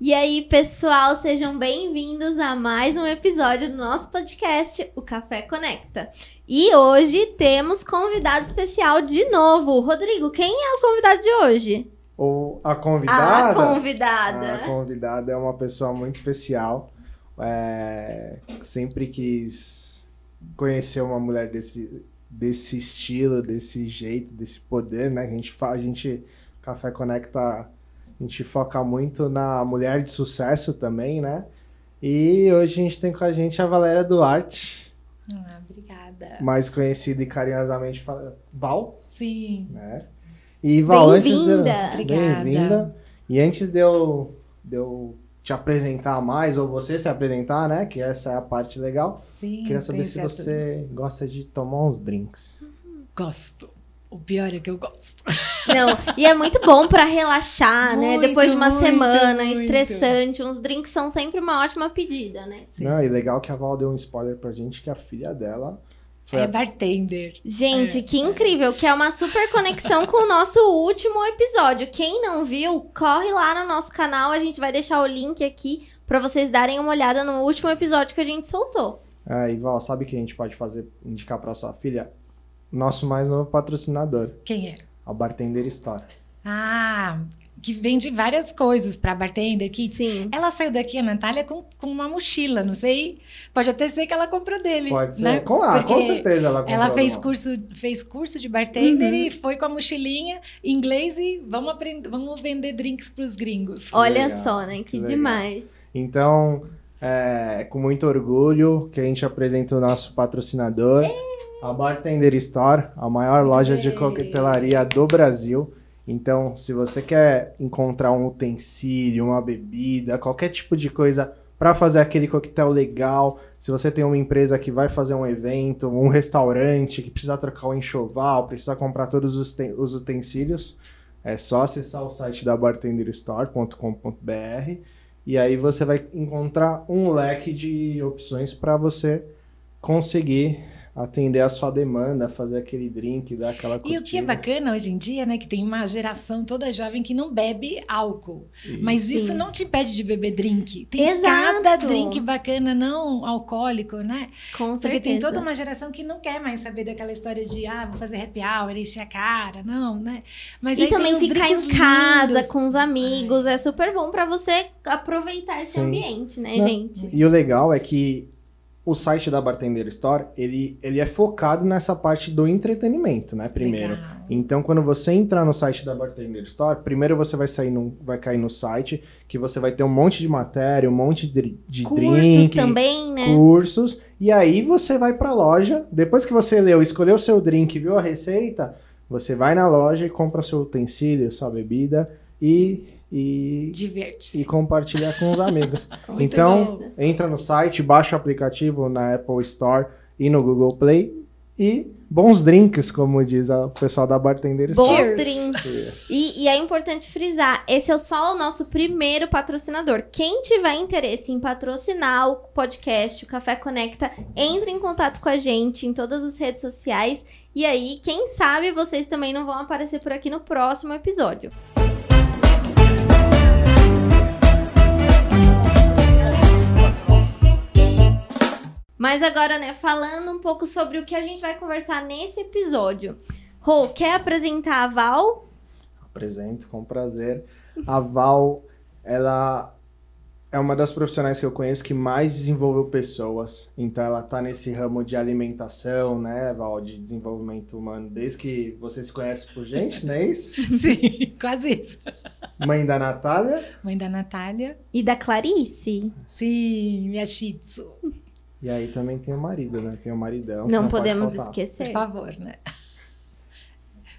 E aí, pessoal, sejam bem-vindos a mais um episódio do nosso podcast, o Café Conecta. E hoje temos convidado especial de novo. Rodrigo, quem é o convidado de hoje? Ou a convidada? A convidada. A convidada é uma pessoa muito especial. É, sempre quis conhecer uma mulher desse, desse estilo, desse jeito, desse poder, né? A gente, a gente Café Conecta a gente foca muito na mulher de sucesso também, né? E hoje a gente tem com a gente a Valéria Duarte. Ah, obrigada. Mais conhecida e carinhosamente Val. Sim. Né? E Val, antes de... Obrigada. Bem-vinda. E antes de eu, de eu te apresentar mais, ou você se apresentar, né? Que essa é a parte legal. Sim. Queria saber se você gosta de tomar uns drinks. Gosto. O pior é que eu gosto. Não, e é muito bom para relaxar, muito, né? Depois de uma muito, semana muito. estressante, uns drinks são sempre uma ótima pedida, né? Sim. Não, e legal que a Val deu um spoiler pra gente que a filha dela é bartender. Gente, é, que incrível, que é uma super conexão com o nosso último episódio. Quem não viu, corre lá no nosso canal, a gente vai deixar o link aqui para vocês darem uma olhada no último episódio que a gente soltou. É, e Val, sabe o que a gente pode fazer, indicar para sua filha? Nosso mais novo patrocinador. Quem é? A Bartender Store. Ah, que vende várias coisas para bartender kits. Sim. Ela saiu daqui, a Natália, com, com uma mochila, não sei. Pode até ser que ela comprou dele. Pode ser. Né? Com, ah, com certeza ela comprou. Ela fez curso, fez curso de bartender uhum. e foi com a mochilinha inglês e vamos aprender, vamos vender drinks para os gringos. Olha legal, só, né? Que, que demais. Então, é com muito orgulho que a gente apresenta o nosso patrocinador. É. A Bartender Store, a maior Muito loja bem. de coquetelaria do Brasil. Então, se você quer encontrar um utensílio, uma bebida, qualquer tipo de coisa para fazer aquele coquetel legal, se você tem uma empresa que vai fazer um evento, um restaurante que precisa trocar o enxoval, precisa comprar todos os, os utensílios, é só acessar o site da bartenderstore.com.br e aí você vai encontrar um leque de opções para você conseguir atender a sua demanda, fazer aquele drink, dar aquela curtida. E o que é bacana hoje em dia, né, que tem uma geração toda jovem que não bebe álcool. Isso. Mas isso não te impede de beber drink. Tem Exato. cada drink bacana não alcoólico, né? Com Porque certeza. tem toda uma geração que não quer mais saber daquela história de ah, vou fazer happy hour, encher a cara, não, né? Mas e também ficar em casa com os amigos, Ai. é super bom para você aproveitar esse Sim. ambiente, né, não. gente? E o legal é que o site da Bartender Store, ele, ele é focado nessa parte do entretenimento, né? Primeiro. Legal. Então, quando você entrar no site da Bartender Store, primeiro você vai sair no, vai cair no site, que você vai ter um monte de matéria, um monte de, de cursos drink, também, né? Cursos. E aí você vai para a loja, depois que você leu, escolheu o seu drink, viu a receita, você vai na loja e compra seu utensílio, sua bebida e e, e compartilhar com os amigos. então, entra no site, baixa o aplicativo na Apple Store e no Google Play e bons drinks, como diz o pessoal da Bartender Bons drinks. E, e, é importante frisar, esse é só o nosso primeiro patrocinador. Quem tiver interesse em patrocinar o podcast, o Café Conecta, entre em contato com a gente em todas as redes sociais. E aí, quem sabe vocês também não vão aparecer por aqui no próximo episódio. Mas agora, né, falando um pouco sobre o que a gente vai conversar nesse episódio. Rô, quer apresentar a Val? Apresento, com prazer. A Val, ela é uma das profissionais que eu conheço que mais desenvolveu pessoas. Então ela tá nesse ramo de alimentação, né, Val, de desenvolvimento humano, desde que você se conhece por gente, não é isso? Sim, quase isso. Mãe da Natália. Mãe da Natália. E da Clarice. Sim, minha shih tzu. E aí também tem o marido, né? Tem o maridão. Não, não podemos esquecer. Por favor, né?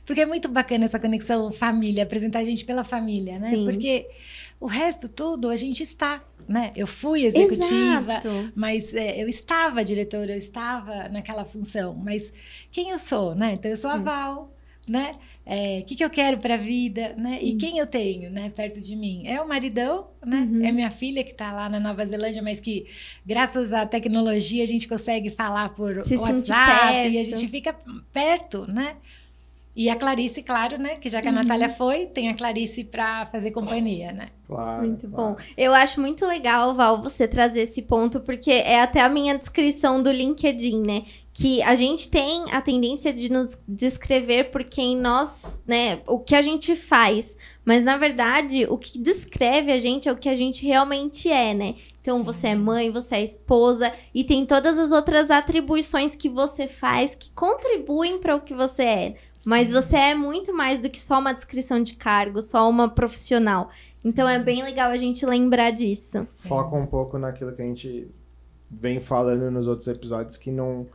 Porque é muito bacana essa conexão família, apresentar a gente pela família, né? Sim. Porque o resto tudo a gente está, né? Eu fui executiva, Exato. mas é, eu estava diretora, eu estava naquela função. Mas quem eu sou, né? Então eu sou a Val, né? é, o que, que eu quero para a vida, né? E quem eu tenho, né, perto de mim? É o maridão, né? Uhum. É minha filha que está lá na Nova Zelândia, mas que graças à tecnologia a gente consegue falar por Se WhatsApp e a gente fica perto, né? E a Clarice, claro, né? Que já que a Uhum. Natália foi, tem a Clarice para fazer companhia, né? Claro. Muito claro. bom. Eu acho muito legal, Val, você trazer esse ponto, porque é até a minha descrição do LinkedIn, né? Que a gente tem a tendência de nos descrever por quem nós, né? O que a gente faz. Mas, na verdade, o que descreve a gente é o que a gente realmente é, né? Então, você é mãe, você é esposa e tem todas as outras atribuições que você faz que contribuem para o que você é. Mas Sim. você é muito mais do que só uma descrição de cargo, só uma profissional. Então é bem legal a gente lembrar disso. Foca um pouco naquilo que a gente vem falando nos outros episódios, que não,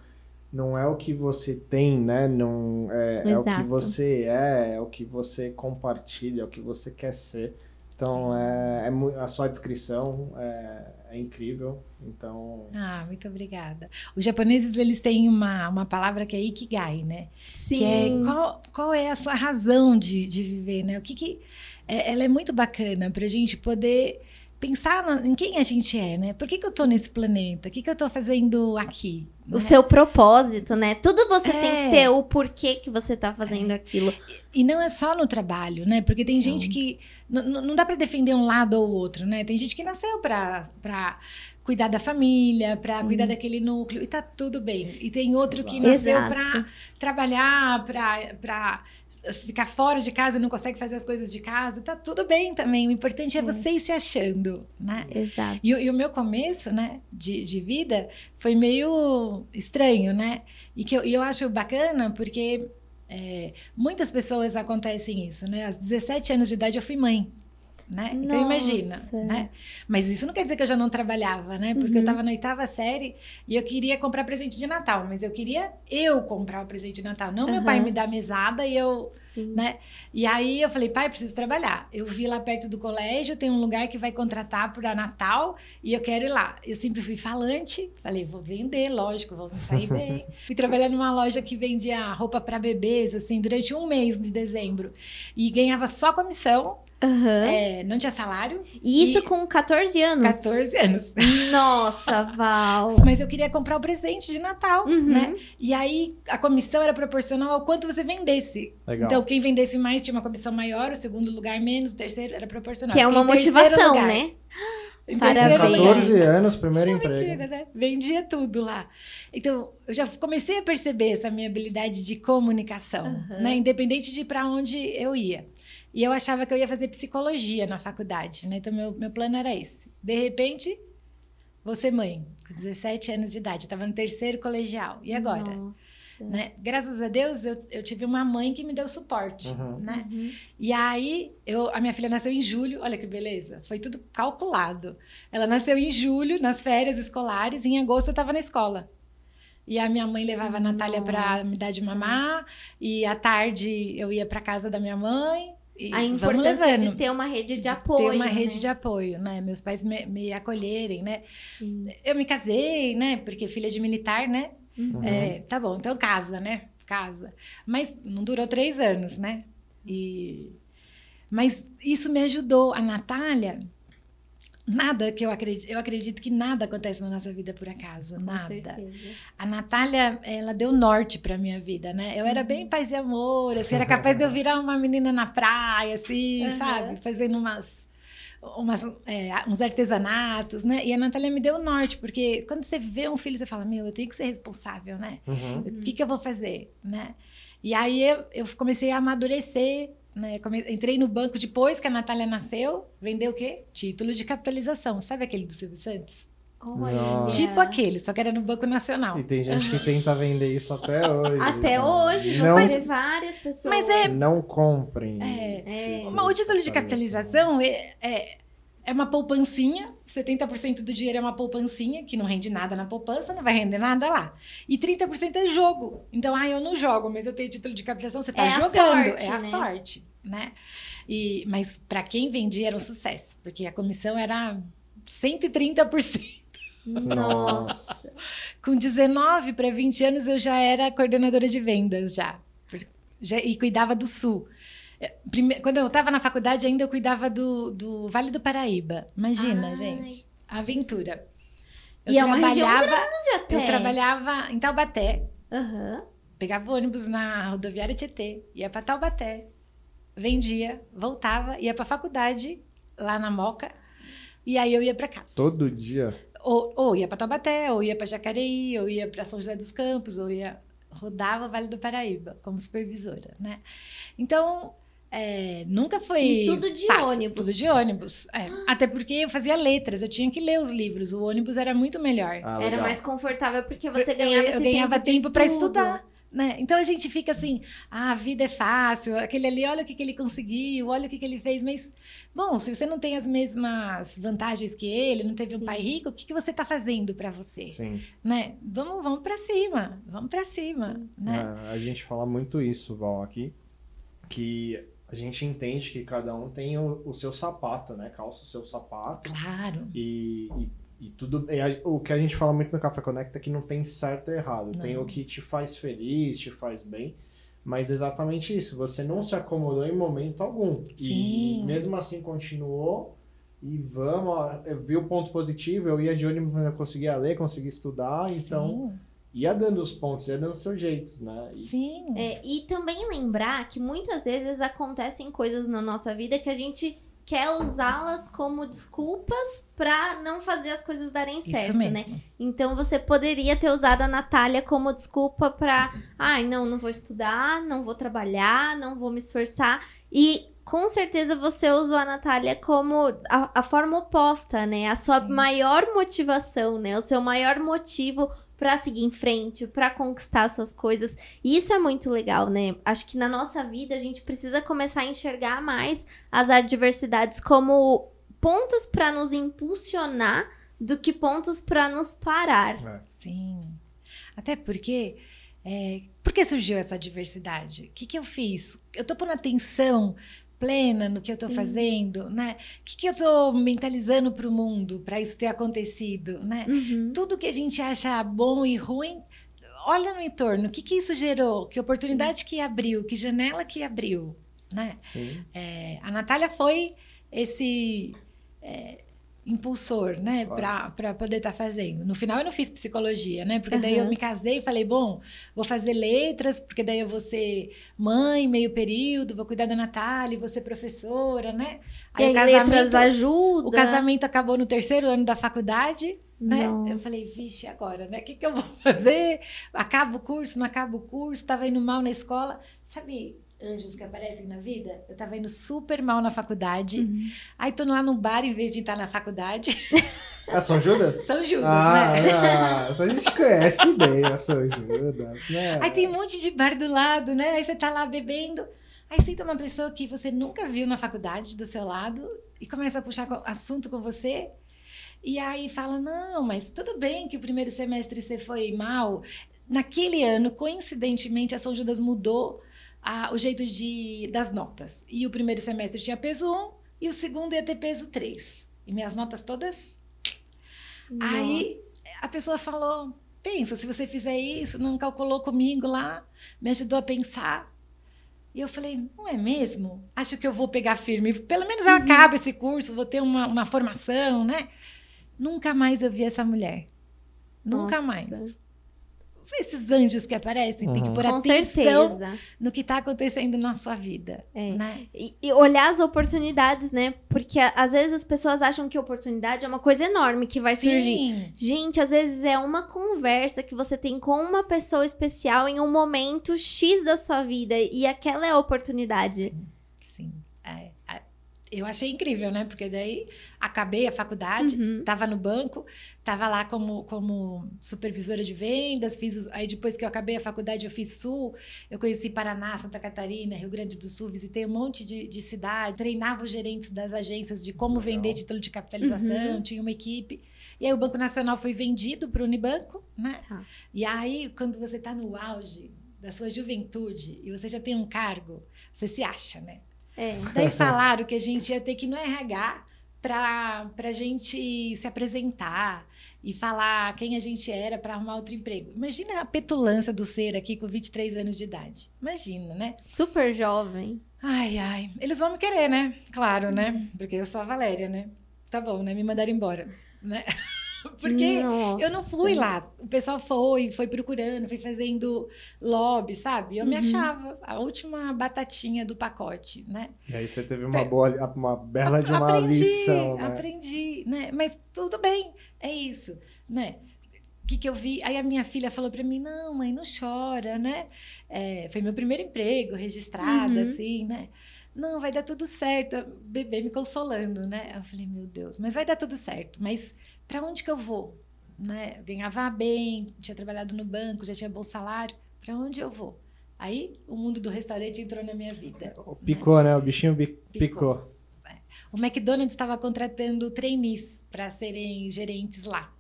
não é o que você tem, né? Não, é, é o que você é, é o que você compartilha, é o que você quer ser. Então, é, é a sua descrição é, é incrível. Então, Ah, muito obrigada. Os japoneses, eles têm uma, uma palavra que é ikigai, né? Sim. Que é qual, qual é a sua razão de, de viver, né? O que que... é- ela é muito bacana pra gente poder pensar em quem a gente é, né? Por que, que eu tô nesse planeta? O que, que eu tô fazendo aqui? O né? seu propósito, né? Tudo você tem É. que ter o porquê que você tá fazendo aquilo. E não é só no trabalho, né? Porque tem gente que. Não dá para defender um lado ou outro, né? Tem gente que nasceu para cuidar da família, para cuidar daquele núcleo, e tá tudo bem. E tem outro que Exato. nasceu Exato. para trabalhar, para ficar fora de casa não consegue fazer as coisas de casa, tá tudo bem também. O importante é, você ir se achando, né? Exato. E, o- e o meu começo, né, de, de vida foi meio estranho, né? E que eu, e eu acho bacana porque é, muitas pessoas acontecem isso, né? Aos 17 anos de idade eu fui mãe. Né? Então imagina, Nossa. né? Mas isso não quer dizer que eu já não trabalhava, né? Porque eu Uhum. estava na oitava série e eu queria comprar presente de Natal, mas eu queria eu comprar o presente de Natal, não meu Aham. pai me dar mesada e eu Sim. né? E aí eu falei, pai, preciso trabalhar. Eu vi lá perto do colégio, tem um lugar que vai contratar para Natal e eu quero ir lá. Eu sempre fui falante, falei, vou vender, lógico, vou me sair bem. fui trabalhar numa loja que vendia roupa para bebês, assim, durante um mês de dezembro. E ganhava só comissão, Aham. é, não tinha salário, E isso E- com 14 anos? 14 anos. Nossa, Val. Mas eu queria comprar o presente de Natal, Uhum. né? E aí a comissão era proporcional ao quanto você vendesse. legal. Então, quem vendesse mais tinha uma comissão maior, o segundo lugar menos, o terceiro era proporcional. Que é uma motivação, lugar- né? Em Parabéns. terceiro lugar. 14 anos, primeiro Mentira, emprego. né? Vendia tudo lá. Então, eu já comecei a perceber essa minha habilidade de comunicação, Aham. né? Independente de para onde eu ia. E eu achava que eu ia fazer psicologia na faculdade, né? Então, meu, meu plano era esse. De repente, vou ser mãe, com 17 anos de idade. Eu estava no terceiro colegial. E agora? Né? Graças a Deus, eu, eu tive uma mãe que me deu suporte, Uhum. né? Uhum. E aí, eu, a minha filha nasceu em julho, olha que beleza, foi tudo calculado. Ela nasceu em julho, nas férias escolares, e em agosto eu estava na escola. E a minha mãe levava a Natália para me dar de mamar, e à tarde eu ia para casa da minha mãe. E A importância de ter uma rede de, De apoio. ter uma rede né? de apoio, né? Meus pais me, me acolherem, né? Sim. Eu me casei, né? Porque filha de militar, né? Uhum. É, tá bom, então casa, né? Casa. Mas não durou três anos, né? E... Mas isso me ajudou. A Natália, nada que eu acredito, eu acredito que nada acontece na nossa vida por acaso, Com nada. certeza. A Natália, ela deu norte pra minha vida, né? Eu era Uhum. bem paz e amor, assim, era capaz de eu virar uma menina na praia, assim, Uhum. sabe? Fazendo umas, umas, é, uns artesanatos, né? E a Natália me deu norte, porque quando você vê um filho, você fala, meu, eu tenho que ser responsável, né? Uhum. O que, que eu vou fazer, né? E aí eu, eu comecei a amadurecer, né? Come- entrei no banco depois que a Natália nasceu, vendeu o quê? Título de capitalização. Sabe aquele do Silvio Santos? Nossa. Tipo aquele, só que era no Banco Nacional. E tem gente que tenta vender isso até hoje. Até hoje, Não, vê várias pessoas. Mas é- não comprem. É. É. Mas o título de capitalização é, é, é uma poupancinha, 70% do dinheiro é uma poupancinha, que não rende nada na poupança, não vai render nada lá. E 30% é jogo. Então, ah, eu não jogo, mas eu tenho título de capitalização, você está É a jogando. sorte, é a né? sorte, né? E, mas para quem vendia era um sucesso, porque a comissão era 130%. Nossa. Com 19 para 20 anos eu já era coordenadora de vendas já, já- e cuidava do Sul. É, prime- Quando eu estava na faculdade ainda eu cuidava do, do Vale do Paraíba. Imagina, Ai. gente, a aventura. Eu E é trabalhava, grande até. eu trabalhava em Taubaté, Aham. pegava ônibus na rodoviária Tietê, ia para Taubaté, vendia, voltava, ia para faculdade lá na Moca, e aí eu ia para casa. Todo dia? Ou, ou ia para Taubaté, ou ia para Jacareí, ou ia para São José dos Campos, ou ia rodava o Vale do Paraíba como supervisora, né? Então, é, nunca foi. E tudo de fácil, ônibus. Tudo de ônibus. É. Até porque eu fazia letras, eu tinha que ler os livros. O ônibus era muito melhor. Ah, Era mais confortável porque você eu, ganhava eu esse ganhava tempo, para estudar. Né? Então a gente fica assim, ah, a vida é fácil, aquele ali, olha o que, que ele conseguiu, olha o que, que ele fez, mas, bom, se você não tem as mesmas vantagens que ele, não teve um Sim. pai rico, o que, que você está fazendo para você? Sim. Né? Vamos, vamos para cima, vamos para cima, né? É, a gente fala muito isso, Val, aqui, que a gente entende que cada um tem o, o seu sapato, né? Calça o seu sapato Claro. e, e, e tudo. e a- o que a gente fala muito no Café Conecta é que não tem certo e errado. Tem Não. o que te faz feliz, te faz bem. Mas exatamente isso, você não se acomodou em momento algum. E, Sim. mesmo assim continuou. E vamos, eu vi o ponto positivo, eu ia de ônibus, mas eu conseguia ler, conseguia estudar, então ia dando os pontos, ia dando os seus jeitos, né? E- Sim. É, e também lembrar que muitas vezes acontecem coisas na nossa vida que a gente quer usá-las como desculpas pra não fazer as coisas darem certo, Isso né? mesmo. Então você poderia ter usado a Natália como desculpa pra, ai, não, não vou estudar, não vou trabalhar, não vou me esforçar. E com certeza você usou a Natália como a, a forma oposta, né? A sua Sim. maior motivação, né? O seu maior motivo pra seguir em frente, pra conquistar suas coisas. E isso é muito legal, né? Acho que na nossa vida a gente precisa começar a enxergar mais as adversidades como pontos pra nos impulsionar do que pontos pra nos parar. É. Sim. Até porque. É, por que surgiu essa diversidade? O que, que eu fiz? Eu tô pondo atenção plena no que eu Sim. fazendo, né? O que, que eu tô mentalizando para o mundo para isso ter acontecido, né? Uhum. Tudo que a gente acha bom e ruim, olha no entorno. O que, que isso gerou? Que oportunidade que abriu? Que janela que abriu, né? Sim. É, a Natália foi esse é, impulsor, né, Claro. para poder estar fazendo. No final eu não fiz psicologia, né, porque daí eu me casei e falei, bom, vou fazer letras, porque daí eu vou ser mãe, meio período, vou cuidar da Natália, vou ser professora, né. E aí, letras ajuda. o casamento acabou no terceiro ano da faculdade, né? Nossa. Eu falei, vixe, agora, né? O que, que eu vou fazer? Acaba o curso, não acaba o curso, tava indo mal na escola. Sabe, anjos que aparecem na vida? Eu tava indo super mal na faculdade. Uhum. Aí tô lá no bar em vez de estar na faculdade. Ah, São Judas? São Judas, ah, né? ah, então a gente conhece bem a São Judas, né? Aí tem um monte de bar do lado, né? Aí você tá lá bebendo. Aí senta uma pessoa que você nunca viu na faculdade do seu lado e começa a puxar assunto com você. E aí fala: Não, mas tudo bem que o primeiro semestre você foi mal. Naquele ano, coincidentemente, a São Judas mudou a- o jeito de, das notas. E o primeiro semestre tinha peso 1 e o segundo ia ter peso 3. E minhas notas todas Aí a pessoa falou: pensa, se você fizer isso, não calculou comigo lá, me ajudou a pensar. E eu falei: não é mesmo? Acho que eu vou pegar firme. Pelo menos eu acabo esse curso, vou ter uma, uma formação, né? Nunca mais eu vi essa mulher. Nunca Nossa. mais. Esses anjos que aparecem, tem que Uhum. pôr Com atenção certeza. no que está acontecendo na sua vida. É. Né? E, e olhar as oportunidades, né? Porque a- às vezes as pessoas acham que oportunidade é uma coisa enorme que vai surgir. Sim. Gente, às vezes é uma conversa que você tem com uma pessoa especial em um momento X da sua vida. E aquela é a oportunidade. Sim. Eu achei incrível, né? Porque daí acabei a faculdade, Uhum. estava no banco, estava lá como, como supervisora de vendas, fiz os- aí depois que eu acabei a faculdade eu fiz Sul, eu conheci Paraná, Santa Catarina, Rio Grande do Sul, visitei um monte de, de cidade, treinava os gerentes das agências de como Legal. vender título de capitalização, Uhum. tinha uma equipe. E aí o Banco Nacional foi vendido para o Unibanco, né? Tá. E aí, quando você está no auge da sua juventude e você já tem um cargo, você se acha, né? É. Daí falaram que a gente ia ter que ir no RH para a gente se apresentar e falar quem a gente era para arrumar outro emprego. Imagina a petulância do ser aqui com 23 anos de idade. Imagina, né? Super jovem. Ai, ai. Eles vão me querer, né? Claro, né? Porque eu sou a Valéria, né? Tá bom, né? Me mandaram embora, né? Porque Nossa. eu não fui lá. O pessoal foi, foi procurando, foi fazendo lobby, sabe? Eu me Uhum. achava a última batatinha do pacote, né? E aí você teve uma boa, uma bela de uma aprendi, lição, né? aprendi, né? Mas tudo bem, é isso, né? O que, que eu vi? Aí a minha filha falou para mim: não, mãe, não chora, né? É, foi meu primeiro emprego, registrada, Uhum. assim, né? Não, vai dar tudo certo. Bebê me consolando, né? Eu falei: meu Deus, mas vai dar tudo certo. Mas para onde que eu vou? Né? Eu ganhava bem, tinha trabalhado no banco, já tinha bom salário. Para onde eu vou? Aí o mundo do restaurante entrou na minha vida. Picou, né? O bichinho bi- Picou. picou. O McDonald's estava contratando trainees para serem gerentes lá.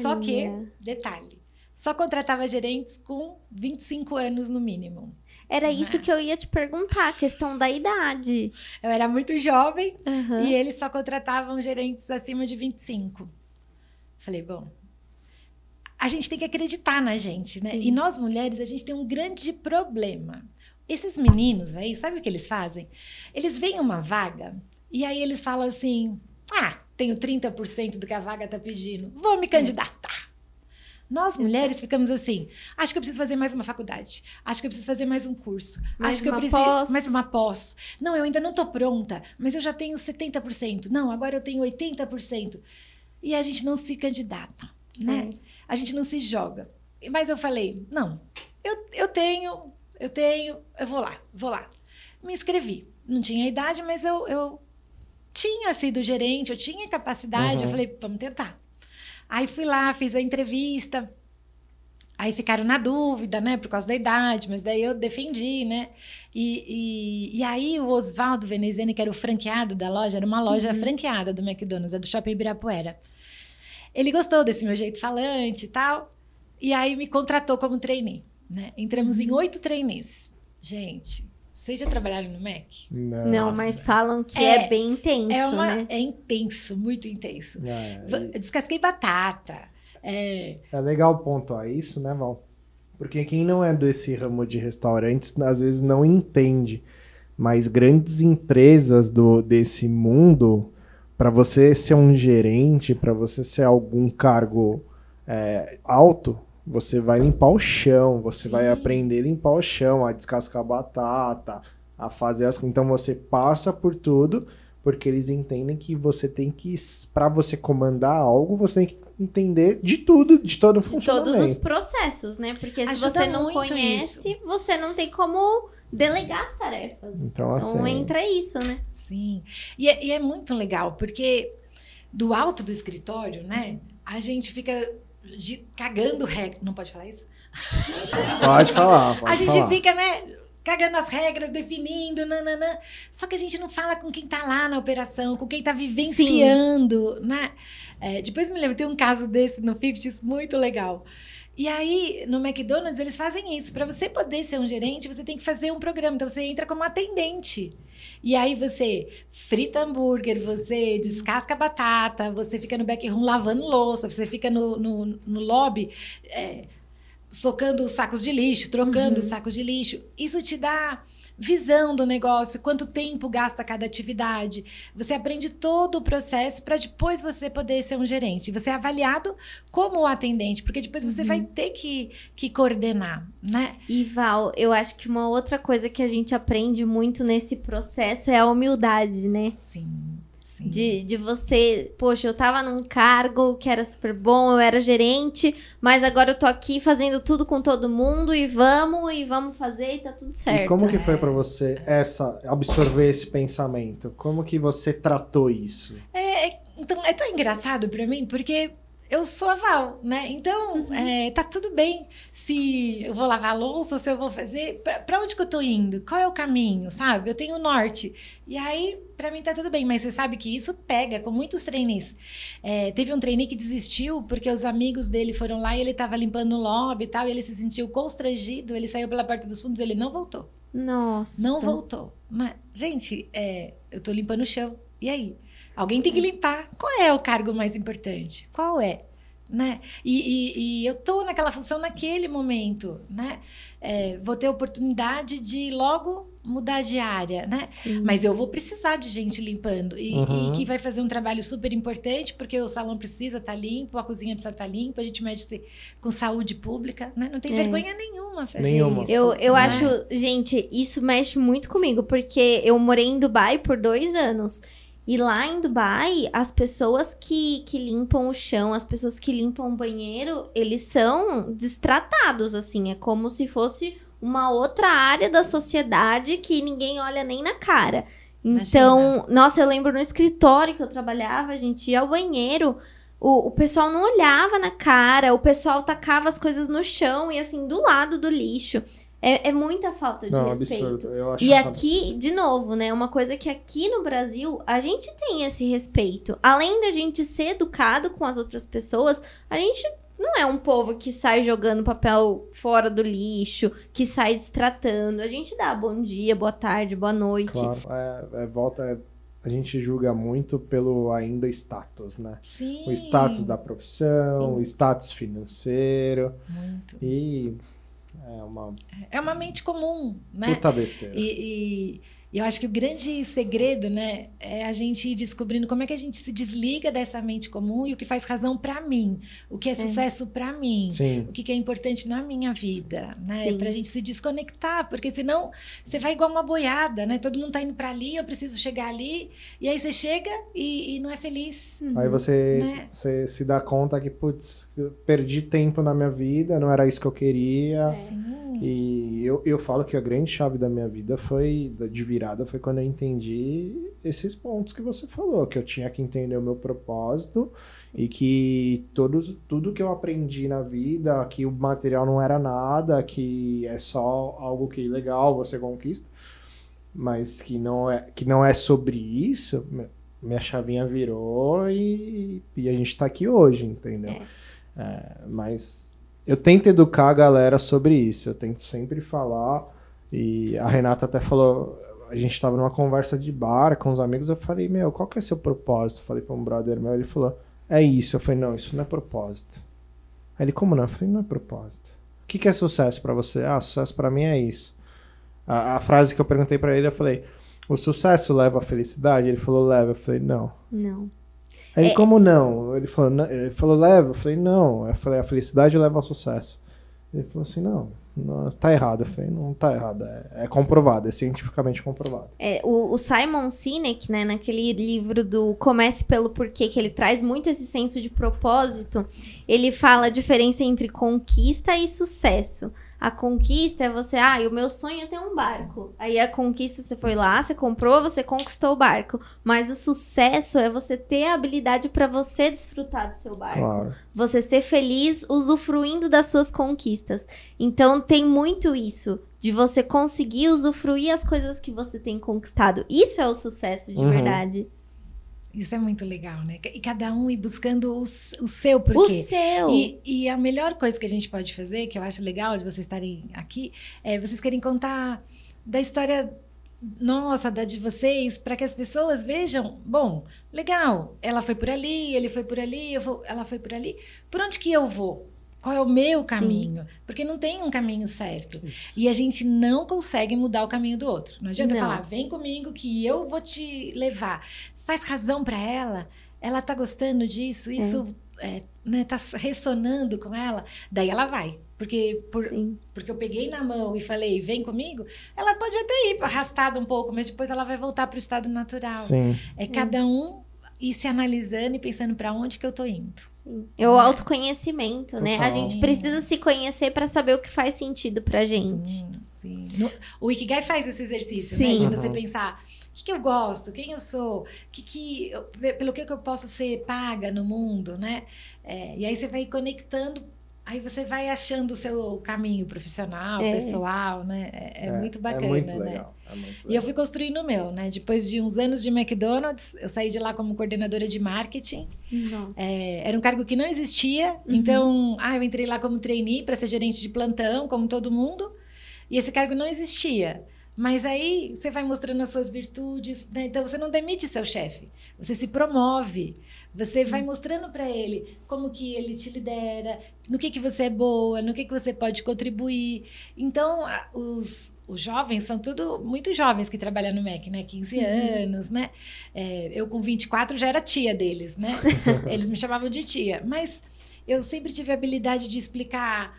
Só que, Olha. detalhe, só contratava gerentes com 25 anos no mínimo. Era isso que eu ia te perguntar, a questão da idade. Eu era muito jovem Aham. e eles só contratavam gerentes acima de 25. Falei, bom, a gente tem que acreditar na gente, né? Sim. E nós mulheres, a gente tem um grande problema. Esses meninos aí, sabe o que eles fazem? Eles veem uma vaga e aí eles falam assim: ah, tenho 30% do que a vaga tá pedindo, vou me candidatar. Nós mulheres ficamos assim, acho que eu preciso fazer mais uma faculdade, acho que eu preciso fazer mais um curso, Mais acho que eu uma preciso pós. mais uma pós. Não, eu ainda não tô pronta, mas eu já tenho 70%. Não, agora eu tenho 80%. E a gente não se candidata, né? A gente não se joga. Mas eu falei, não, eu, eu tenho, eu tenho, eu vou lá, vou lá. Me inscrevi. Não tinha idade, mas eu, eu tinha sido gerente, eu tinha capacidade. Uhum. Eu falei, vamos tentar. Aí fui lá, fiz a entrevista. Aí ficaram na dúvida, né, por causa da idade, mas daí eu defendi, né? E, e, e aí o Oswaldo Veneziani, que era o franqueado da loja, era uma loja franqueada do McDonald's, a do Shopping Ibirapuera. Ele gostou desse meu jeito falante e tal, e aí me contratou como trainee, né? Entramos em oito trainees. Gente, vocês já trabalharam no Mac? Não, mas falam que é, É, bem intenso, É, uma, né? é intenso, muito intenso. É, Eu descasquei batata. É, É legal pontuar isso, né, Val? Porque quem não é desse ramo de restaurantes, às vezes não entende. Mas grandes empresas do, desse mundo, para você ser um gerente, para você ser algum cargo é, alto, você vai limpar o chão, você vai Sim. aprender a limpar o chão, a descascar batata, a fazer as Então você passa por tudo, porque eles entendem que você tem que, para você comandar algo, você tem que entender de tudo, de todo o De todos funcionamento. os processos, né? Porque se Ajuda você não conhece, você não tem como delegar as tarefas. Então, assim- entra isso, né? Sim. E é, e é muito legal, porque do alto do escritório, né, a gente fica de- cagando regra. Não pode falar isso? Pode falar, pode a gente falar. fica, né, cagando as regras, definindo, nananã. Só que a gente não fala com quem tá lá na operação, com quem tá vivenciando, né? É, depois me lembro, tem um caso desse no 50 muito legal. E aí, no McDonald's, eles fazem isso. Para você poder ser um gerente, você tem que fazer um programa. Então, você entra como atendente. E aí, você frita hambúrguer, você descasca batata, você fica no backroom lavando louça, você fica no, no, no lobby é, socando os sacos de lixo, trocando os sacos de lixo. Isso te dá visão do negócio, quanto tempo gasta cada atividade. Você aprende todo o processo para depois você poder ser um gerente. Você é avaliado como atendente, porque depois você vai ter que, que coordenar, né? E Val, eu acho que uma outra coisa que a gente aprende muito nesse processo é a humildade, né? Sim, sim. De, de você, poxa, eu tava num cargo que era super bom, eu era gerente, mas agora eu tô aqui fazendo tudo com todo mundo e vamos, e vamos fazer e tá tudo certo. E como que foi pra você essa absorver esse pensamento? Como que você tratou isso? É, é- então, é tão engraçado pra mim, porque eu sou a Val, né? Então, é, tá tudo bem se eu vou lavar a louça ou se eu vou fazer. Pra, pra onde que eu tô indo? Qual é o caminho, sabe? Eu tenho o norte. E aí, pra mim tá tudo bem. Mas você sabe que isso pega com muitos trainees. É, teve um trainee que desistiu porque os amigos dele foram lá e ele tava limpando o lobby e tal. E ele se sentiu constrangido. Ele saiu pela porta dos fundos e ele não voltou. Nossa. Não voltou. Né? Gente, é, eu tô limpando o chão. E aí? Alguém tem que limpar. Qual é o cargo mais importante? Qual é? Né? E, e- e eu tô naquela função naquele momento, né? É, vou ter oportunidade de logo mudar de área, né? Mas eu vou precisar de gente limpando e, Uhum. e que vai fazer um trabalho super importante porque o salão precisa estar limpo, a cozinha precisa estar limpa, a gente mede se- com saúde pública, né? Não tem É. vergonha nenhuma fazer Nenhuma. isso. Eu, eu né? acho, gente, isso mexe muito comigo, porque eu morei em Dubai por dois anos. E lá em Dubai, as pessoas que, que limpam o chão, as pessoas que limpam o banheiro, eles são destratados, assim. É como se fosse uma outra área da sociedade que ninguém olha nem na cara. Então, nossa, eu lembro no escritório que eu trabalhava, a gente ia ao banheiro, o, o pessoal não olhava na cara, o pessoal tacava as coisas no chão e assim, do lado do lixo. É, é muita falta de Não, respeito. absurdo. Eu acho E aqui, de novo, né? Uma coisa que aqui no Brasil a gente tem esse respeito. Além da gente ser educado com as outras pessoas, a gente não é um povo que sai jogando papel fora do lixo, que sai destratando. A gente dá bom dia, boa tarde, boa noite. Claro, é, é, volta. é- a gente julga muito pelo ainda status, né? Sim. O status da profissão, Sim. o status financeiro. Muito. E é uma É uma mente comum, né? puta besteira. E, e eu acho que o grande segredo, né, é a gente ir descobrindo como é que a gente se desliga dessa mente comum e o que faz razão para mim, o que é sucesso para mim. Sim. O que é importante na minha vida, né? Sim. Pra gente se desconectar, porque senão você vai igual uma boiada, né? Todo mundo tá indo para ali, eu preciso chegar ali, e aí você chega e, e não é feliz. Aí você, Né? você se dá conta que, putz, eu perdi tempo na minha vida, não era isso que eu queria. Sim. E eu, eu falo que a grande chave da minha vida foi, de virada, foi quando eu entendi esses pontos que você falou, que eu tinha que entender o meu propósito e que todos, tudo que eu aprendi na vida, que o material não era nada, que é só algo que é legal, você conquista, mas que não é, que não é sobre isso, mi- minha chavinha virou e, e a gente tá aqui hoje, entendeu? É, mas eu tento educar a galera sobre isso, eu tento sempre falar, e a Renata até falou, a gente tava numa conversa de bar com os amigos, eu falei, meu, qual que é seu propósito? Eu falei pra um brother meu, ele falou, é isso. Eu falei, não, isso não é propósito. Aí ele, como não? Eu falei, não é propósito. O que, que é sucesso pra você? Ah, sucesso pra mim é isso. A, a frase que eu perguntei pra ele, eu falei, o sucesso leva à felicidade? Ele falou, leva. Eu falei, não. Não. Aí, É- como não? Ele falou, "Não." ele falou, leva. Eu falei, não. Eu falei, a felicidade leva ao sucesso. Ele falou assim, não, não tá errado. Falei, não tá errado. É, é comprovado, é cientificamente comprovado. É, o, o Simon Sinek, né, naquele livro do Comece pelo Porquê, que ele traz muito esse senso de propósito, ele fala a diferença entre conquista e sucesso. A conquista é você, ah, e o meu sonho é ter um barco. Aí a conquista você foi lá, você comprou, você conquistou o barco. Mas o sucesso é você ter a habilidade para você desfrutar do seu barco Claro. você ser feliz usufruindo das suas conquistas. Então tem muito isso de você conseguir usufruir as coisas que você tem conquistado. Isso é o sucesso de Uhum. verdade. Isso é muito legal, né? E cada um ir buscando o, o seu O porquê. seu. E, e a melhor coisa que a gente pode fazer, que eu acho legal de vocês estarem aqui, é vocês querem contar da história nossa, da de vocês, para que as pessoas vejam, bom, legal, ela foi por ali, ele foi por ali, vou, ela foi por ali. Por onde que eu vou? Qual é o meu caminho? Porque não tem um caminho certo. E a gente não consegue mudar o caminho do outro. Não adianta Não. falar, vem comigo que eu vou te levar. Faz razão para ela. Ela tá gostando disso, isso é, né, tá ressonando com ela. Daí ela vai. Porque, por, Sim. porque eu peguei na mão e falei, vem comigo, ela pode até ir arrastada um pouco, mas depois ela vai voltar para o estado natural. Sim. É cada um ir se analisando e pensando para onde que eu tô indo. É o autoconhecimento, né? A Total. gente precisa se conhecer para saber o que faz sentido pra gente. Sim, sim. No- o Ikigai faz esse exercício, Sim. né? De Uhum. você pensar o que, que eu gosto, quem eu sou, que que, eu- pe- pelo que, que eu posso ser paga no mundo, né? É, e aí você vai conectando, aí você vai achando o seu caminho profissional, É. pessoal, né? É, é muito bacana, É muito né? legal. É muito legal. E eu fui construindo o meu, né? Depois de uns anos de McDonald's, eu saí de lá como coordenadora de marketing. Nossa. É, era um cargo que não existia, então, ah, eu entrei lá como trainee para ser gerente de plantão, como todo mundo, e esse cargo não existia. Mas aí você vai mostrando as suas virtudes, né? Então você não demite seu chefe, você se promove. Você vai mostrando para ele como que ele te lidera, no que que você é boa, no que que você pode contribuir. Então, os, os jovens são tudo muito jovens que trabalham no MEC, né? 15 uhum. anos, né? É, eu com 24 já era tia deles, né? Eles me chamavam de tia. Mas eu sempre tive a habilidade de explicar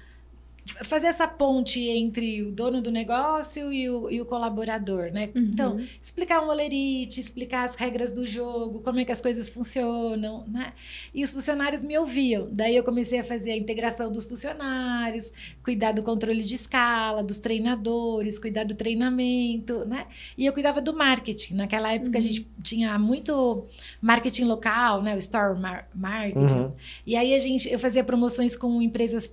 fazer essa ponte entre o dono do negócio e o, e o colaborador, né? Uhum. Então, explicar um olerite, explicar as regras do jogo, como é que as coisas funcionam, né? E os funcionários me ouviam. Daí eu comecei a fazer a integração dos funcionários, cuidar do controle de escala, dos treinadores, cuidar do treinamento, né? E eu cuidava do marketing. Naquela época uhum. a gente tinha muito marketing local, né? O store mar marketing. Uhum. E aí a gente, eu fazia promoções com empresas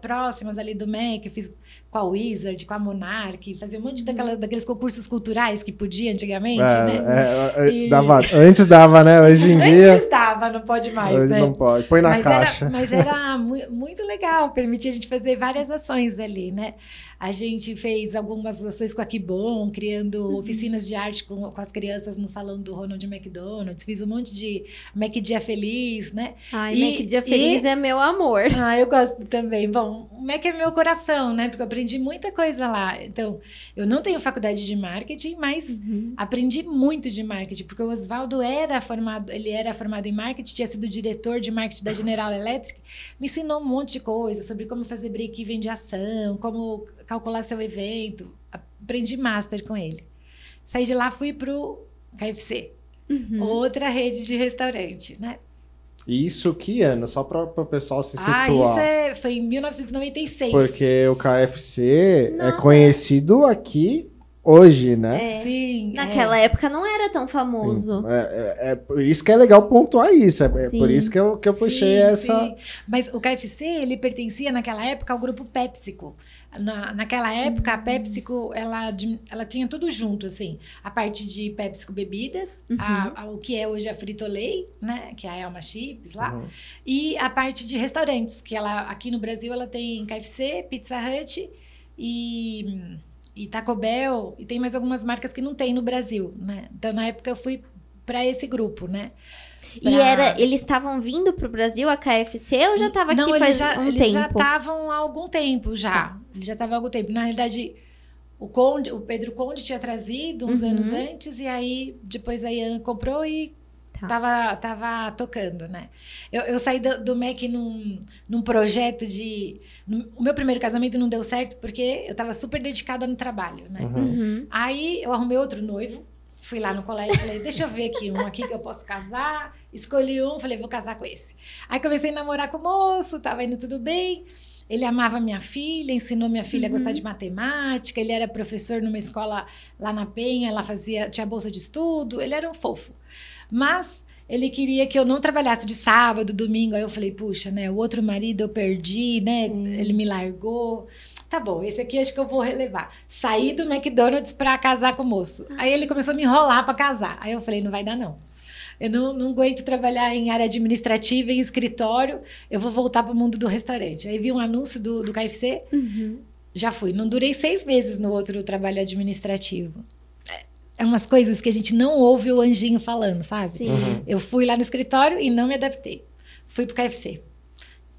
próximas próximas ali do MEC, fiz com a Wizard, com a Monarch, fazia um monte uhum. daquela, daqueles concursos culturais que podia antigamente, é, né? É, é, e... dava, antes dava, né? Hoje em dia. Antes dava, não pode mais, hoje né? Não pode, põe na mas caixa. Era, mas era muito legal, permitia a gente fazer várias ações ali, né? A gente fez algumas ações com a Kibon, criando uhum. oficinas de arte com, com as crianças no salão do Ronald McDonald's. Fiz um monte de Mac Dia Feliz, né? Ai, e, Mac Dia Feliz e... é meu amor. Ah, eu gosto também. Bom, o Mac é meu coração, né? Porque eu aprendi muita coisa lá. Então, eu não tenho faculdade de marketing, mas uhum. aprendi muito de marketing, porque o Oswaldo era formado, ele era formado em marketing, tinha sido diretor de marketing da General Electric, me ensinou um monte de coisa sobre como fazer break-even de ação, como calcular seu evento. Aprendi master com ele. Saí de lá, fui pro KFC, uhum. outra rede de restaurante, né? Isso que ano? Só para o pessoal se situar. Ah, isso é, foi em 1996. Porque o KFC é Nossa. é conhecido aqui hoje, né? É. Sim. Naquela é. época não era tão famoso. É, é, é, por isso que é legal pontuar isso. É, é por isso que eu, que eu puxei sim, essa. Sim. Mas o KFC, ele pertencia naquela época ao grupo PepsiCo. Na, naquela época, a PepsiCo, ela, ela tinha tudo junto, assim. A parte de PepsiCo Bebidas, uhum. a, a, o que é hoje a Frito-Lay, né? Que é a Elma Chips lá. Uhum. E a parte de restaurantes, que ela, aqui no Brasil, ela tem KFC, Pizza Hut e e Taco Bell, e tem mais algumas marcas que não tem no Brasil, né? Então, na época, eu fui para esse grupo, né? Pra... E era, eles estavam vindo para o Brasil, a KFC, ou já estava aqui não, faz já, um eles tempo? Eles já estavam há algum tempo, já. Tá. Eles já estavam há algum tempo. Na realidade, o Conde, o Pedro Conde tinha trazido uns uhum. anos antes, e aí depois a Ian comprou e Tá. Tava, tava tocando, né? Eu, eu saí do, do MEC num, num projeto de. No, o meu primeiro casamento não deu certo porque eu tava super dedicada no trabalho, né? Uhum. Uhum. Aí eu arrumei outro noivo, fui lá no colégio falei, deixa eu ver aqui um aqui que eu posso casar. Escolhi um, falei, vou casar com esse. Aí comecei a namorar com o moço, tava indo tudo bem. Ele amava minha filha, ensinou minha filha uhum. a gostar de matemática. Ele era professor numa escola lá na Penha, ela fazia, tinha bolsa de estudo. Ele era um fofo. Mas ele queria que eu não trabalhasse de sábado, domingo. Aí eu falei, puxa, né? O outro marido eu perdi, né? Hum. Ele me largou. Tá bom, esse aqui acho que eu vou relevar. Saí do McDonald's para casar com o moço. Aí ele começou a me enrolar para casar. Aí eu falei, não vai dar não. Eu não, não aguento trabalhar em área administrativa, em escritório. Eu vou voltar para o mundo do restaurante. Aí vi um anúncio do, do KFC. Uhum. Já fui. Não durei seis meses no outro trabalho administrativo é umas coisas que a gente não ouve o anjinho falando, sabe? Sim. Uhum. Eu fui lá no escritório e não me adaptei. Fui pro KFC.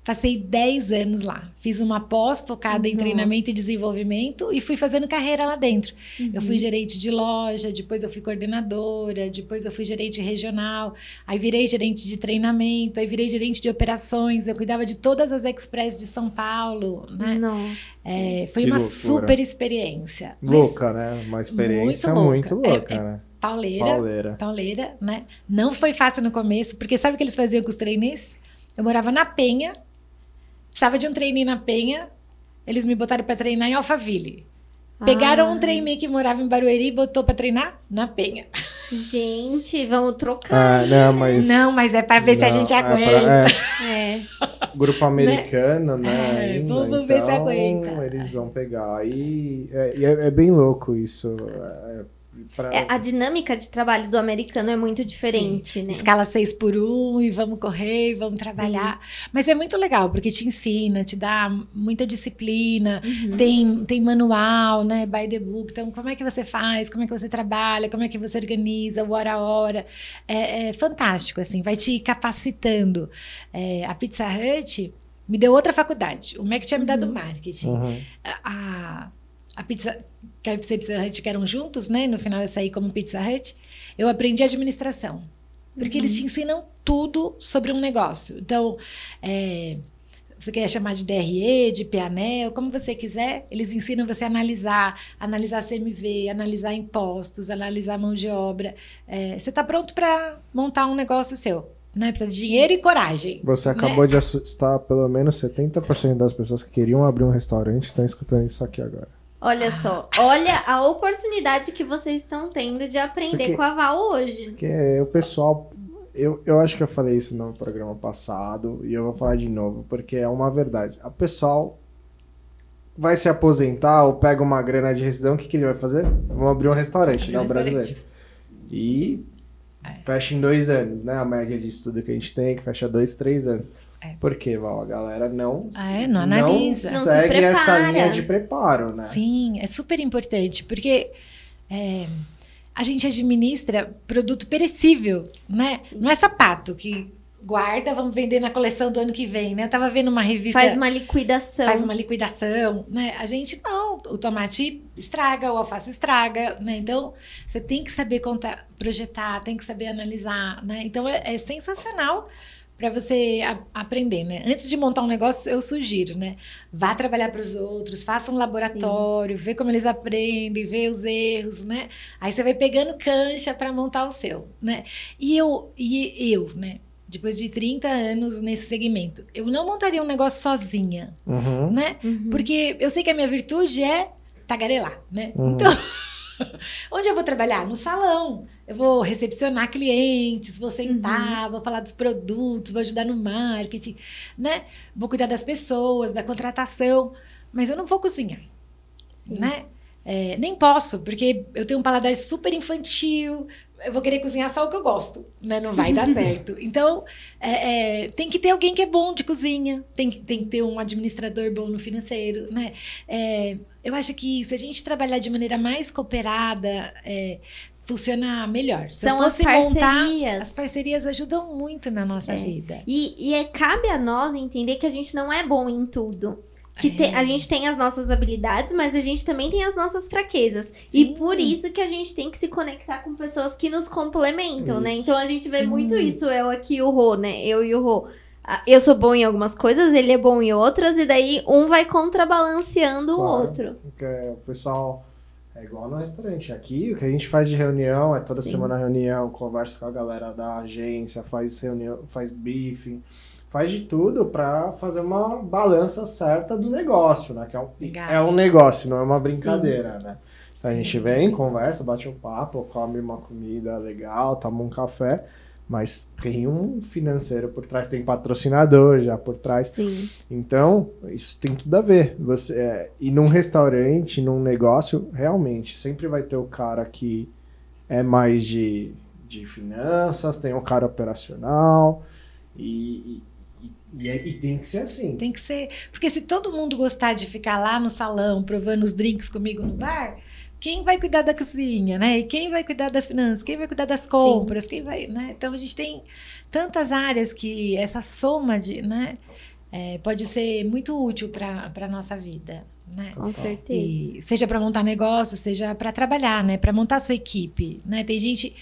Passei 10 anos lá. Fiz uma pós focada uhum. em treinamento e desenvolvimento e fui fazendo carreira lá dentro. Uhum. Eu fui uhum. gerente de loja, depois eu fui coordenadora, depois eu fui gerente regional, aí virei gerente de treinamento, aí virei gerente de operações. Eu cuidava de todas as express de São Paulo, né? Nossa. É, foi que uma loucura. super experiência. Louca, né? Uma experiência muito louca, muito louca é, é né? É pauleira, pauleira. Pauleira, né? Não foi fácil no começo, porque sabe o que eles faziam com os trainees? Eu morava na Penha, Precisava de um trainee na Penha, eles me botaram para treinar em Alphaville. Pegaram um trainee que morava em Barueri e botou para treinar na Penha. Gente, vamos trocar. Ah, não, mas... não, mas é para ver não, se a gente é aguenta. Pra, é. é. Grupo americano, né? né? É, ainda, vamos então, ver se então, aguenta. Eles vão pegar. E é, é, é bem louco isso. É, pra- É, a dinâmica de trabalho do americano é muito diferente, né? Escala 6 por 1 e vamos correr, e vamos trabalhar. Mas é muito legal, porque te ensina, te dá muita disciplina, Uhum. tem, tem manual, né? By the book. Então, como é que você faz? Como é que você trabalha? Como é que você organiza o hora a hora? É, é fantástico, assim, vai te capacitando. É, a Pizza Hut me deu outra faculdade. O MEC tinha me dado marketing. Uhum. a, a pizza, KFC e Pizza Hut que eram juntos, né? No final eu saí como Pizza Hut. Eu aprendi administração. Porque eles te ensinam tudo sobre um negócio. Então, é, você quer chamar de DRE, de PANEL, como você quiser, eles ensinam você a analisar, analisar CMV, analisar impostos, analisar mão de obra. É, você está pronto para montar um negócio seu. Né? Precisa de dinheiro e coragem. Você acabou de assustar pelo menos 70% das pessoas que queriam abrir um restaurante estão escutando isso aqui agora. Olha só, olha a oportunidade que vocês estão tendo de aprender Porque- com a Val hoje. Porque o pessoal. Eu, eu acho que eu falei isso no programa passado e eu vou falar de novo, porque é uma verdade. O pessoal vai se aposentar ou pega uma grana de rescisão, o que, que ele vai fazer? Vamos abrir um restaurante, né? um brasileiro. E É. fecha em dois anos, né? A média de estudo que a gente tem é que fecha dois, três anos. É. Por quê, Val? A galera não, Ah, é? Não analisa. Não se segue essa prepara. linha de preparo, né? Sim, é super importante, porque é, a gente administra produto perecível, né? Não é sapato que guarda, vamos vender na coleção do ano que vem, né? Eu tava vendo uma revista. Faz uma liquidação. faz uma liquidação, né? A gente não, o tomate estraga, o alface estraga, né? Então, você tem que saber contar, projetar, tem que saber analisar, né? Então, é, é sensacional para você a- aprender, né? Antes de montar um negócio, eu sugiro, né? Vá trabalhar para os outros, faça um laboratório, vê como eles aprendem, vê os erros, né? Aí você vai pegando cancha para montar o seu, né? E eu, e eu, né? Depois de 30 anos nesse segmento, eu não montaria um negócio sozinha, Uhum. né? Uhum. Porque eu sei que a minha virtude é tagarelar, né? Uhum. Então, onde eu vou trabalhar? No salão. Eu vou recepcionar clientes, vou sentar, vou falar dos produtos, vou ajudar no marketing, né? Vou cuidar das pessoas, da contratação, mas eu não vou cozinhar, né? É, nem posso, porque eu tenho um paladar super infantil. Eu vou querer cozinhar só o que eu gosto, né? Não vai dar certo. Então, é, é, tem que ter alguém que é bom de cozinha, tem que, tem que ter um administrador bom no financeiro, né? É, eu acho que se a gente trabalhar de maneira mais cooperada, funciona melhor. Se São as fosse montar, parcerias. as parcerias ajudam muito na nossa É. vida. E, e é, cabe a nós entender que a gente não é bom em tudo. Que te- É. a gente tem as nossas habilidades, mas a gente também tem as nossas fraquezas. Sim. E por isso que a gente tem que se conectar com pessoas que nos complementam, né? Isso. Então a gente vê Sim. muito isso, eu aqui e o Rô, né? Eu e o Rô. Ah, Eu sou bom em algumas coisas, ele é bom em outras, e daí um vai contrabalanceando Claro. o outro. Porque o pessoal é igual no restaurante. Aqui o que a gente faz de reunião é toda Sim. semana reunião, conversa com a galera da agência, faz reunião, faz briefing, faz de tudo pra fazer uma balança certa do negócio, né? Que é um, Legal. é um negócio, não é uma brincadeira, né? Então a Sim. gente vem, conversa, bate um papo, come uma comida legal, toma um café, mas tem um financeiro por trás, tem patrocinador já por trás. Sim. Então, isso tem tudo a ver. Você, é, e num restaurante, num negócio, realmente, sempre vai ter o cara que é mais de, de finanças, tem o cara operacional, e, e, e, é- e tem que ser assim. Tem que ser. Porque se todo mundo gostar de ficar lá no salão provando os drinks comigo no bar, quem vai cuidar da cozinha, né? E quem vai cuidar das finanças? Quem vai cuidar das compras? Quem vai, né? Então a gente tem tantas áreas que essa soma de, né? é, pode ser muito útil para a nossa vida, né? Com Total. certeza. E seja para montar negócio, seja para trabalhar, né? Para montar sua equipe, né? Tem gente.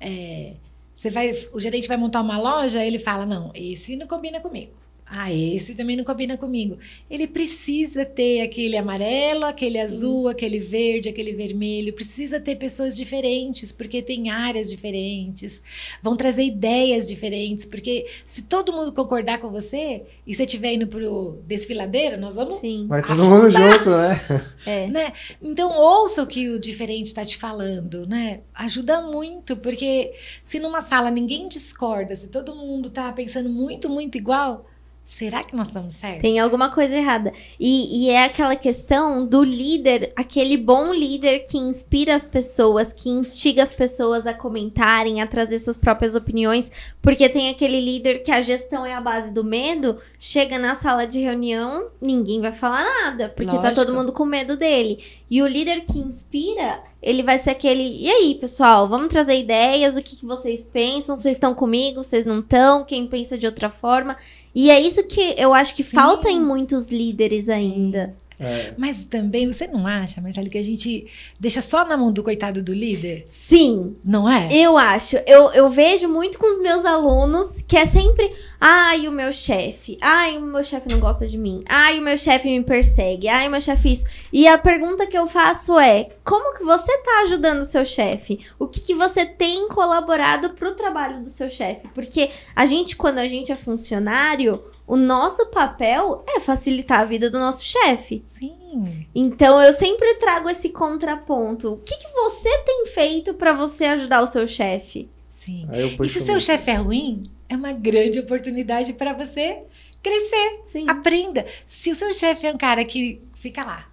é, você vai, o gerente vai montar uma loja, ele fala: não, esse não combina comigo. Ah, esse também não combina comigo. Ele precisa ter aquele amarelo, aquele azul, aquele verde, aquele vermelho. Precisa ter pessoas diferentes, porque tem áreas diferentes. Vão trazer ideias diferentes, porque se todo mundo concordar com você e você estiver indo pro desfiladeiro, nós vamos Sim. Vai todo mundo junto, né? É. né? Então ouça o que o diferente está te falando, né? Ajuda muito, porque se numa sala ninguém discorda, se todo mundo tá pensando muito, muito igual, Será que nós estamos certos? Tem alguma coisa errada. E, e é aquela questão do líder, aquele bom líder que inspira as pessoas, que instiga as pessoas a comentarem, a trazer suas próprias opiniões. Porque tem aquele líder que a gestão é a base do medo, chega na sala de reunião, ninguém vai falar nada, porque tá Lógico. todo mundo com medo dele. E o líder que inspira, ele vai ser aquele. E aí, pessoal, vamos trazer ideias, o que, que vocês pensam? Vocês estão comigo? Vocês não estão? Quem pensa de outra forma? E é isso que eu acho que Sim. falta em muitos líderes ainda. É, Mas também, você não acha, Marcelo, que a gente deixa só na mão do coitado do líder? Sim, Não é? eu acho. Eu, eu vejo muito com os meus alunos que é sempre. Ai, o meu chefe. Ai, o meu chefe não gosta de mim. Ai, o meu chefe me persegue. Ai, o meu chefe isso. E a pergunta que eu faço é: como que você tá ajudando o seu chefe? O que, que você tem colaborado pro trabalho do seu chefe? Porque a gente, quando a gente é funcionário, o nosso papel é facilitar a vida do nosso chefe. Sim. Então eu sempre trago esse contraponto. O que, que você tem feito pra você ajudar o seu chefe? Sim. aí eu E se seu chefe é ruim, é uma grande oportunidade para você crescer. Sim. Aprenda. Se o seu chefe é um cara que fica lá,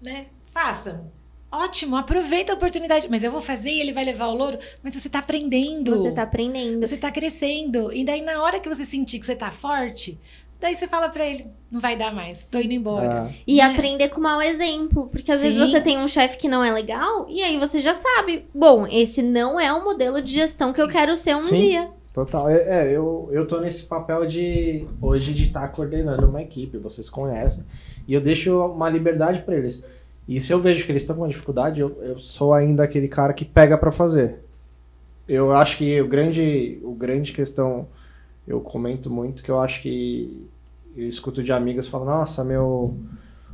né? Façam. Ótimo, aproveita a oportunidade. Mas eu vou fazer e ele vai levar o louro. Mas você tá aprendendo. Você tá aprendendo. Você tá crescendo. E daí, na hora que você sentir que você tá forte, daí você fala pra ele: não vai dar mais, tô indo embora. Ah, E né? aprender com mau exemplo. Porque às vezes Sim. você tem um chefe que não é legal, e aí você já sabe. Bom, esse não é o modelo de gestão que eu quero ser um Sim. dia. Total. É, é, eu, eu tô nesse papel de hoje de estar coordenando uma equipe, vocês conhecem. E eu deixo uma liberdade para eles. E se eu vejo que eles estão com dificuldade, eu, eu sou ainda aquele cara que pega para fazer. Eu acho que o grande, o grande questão, eu comento muito que eu acho que eu escuto de amigos falando, nossa, meu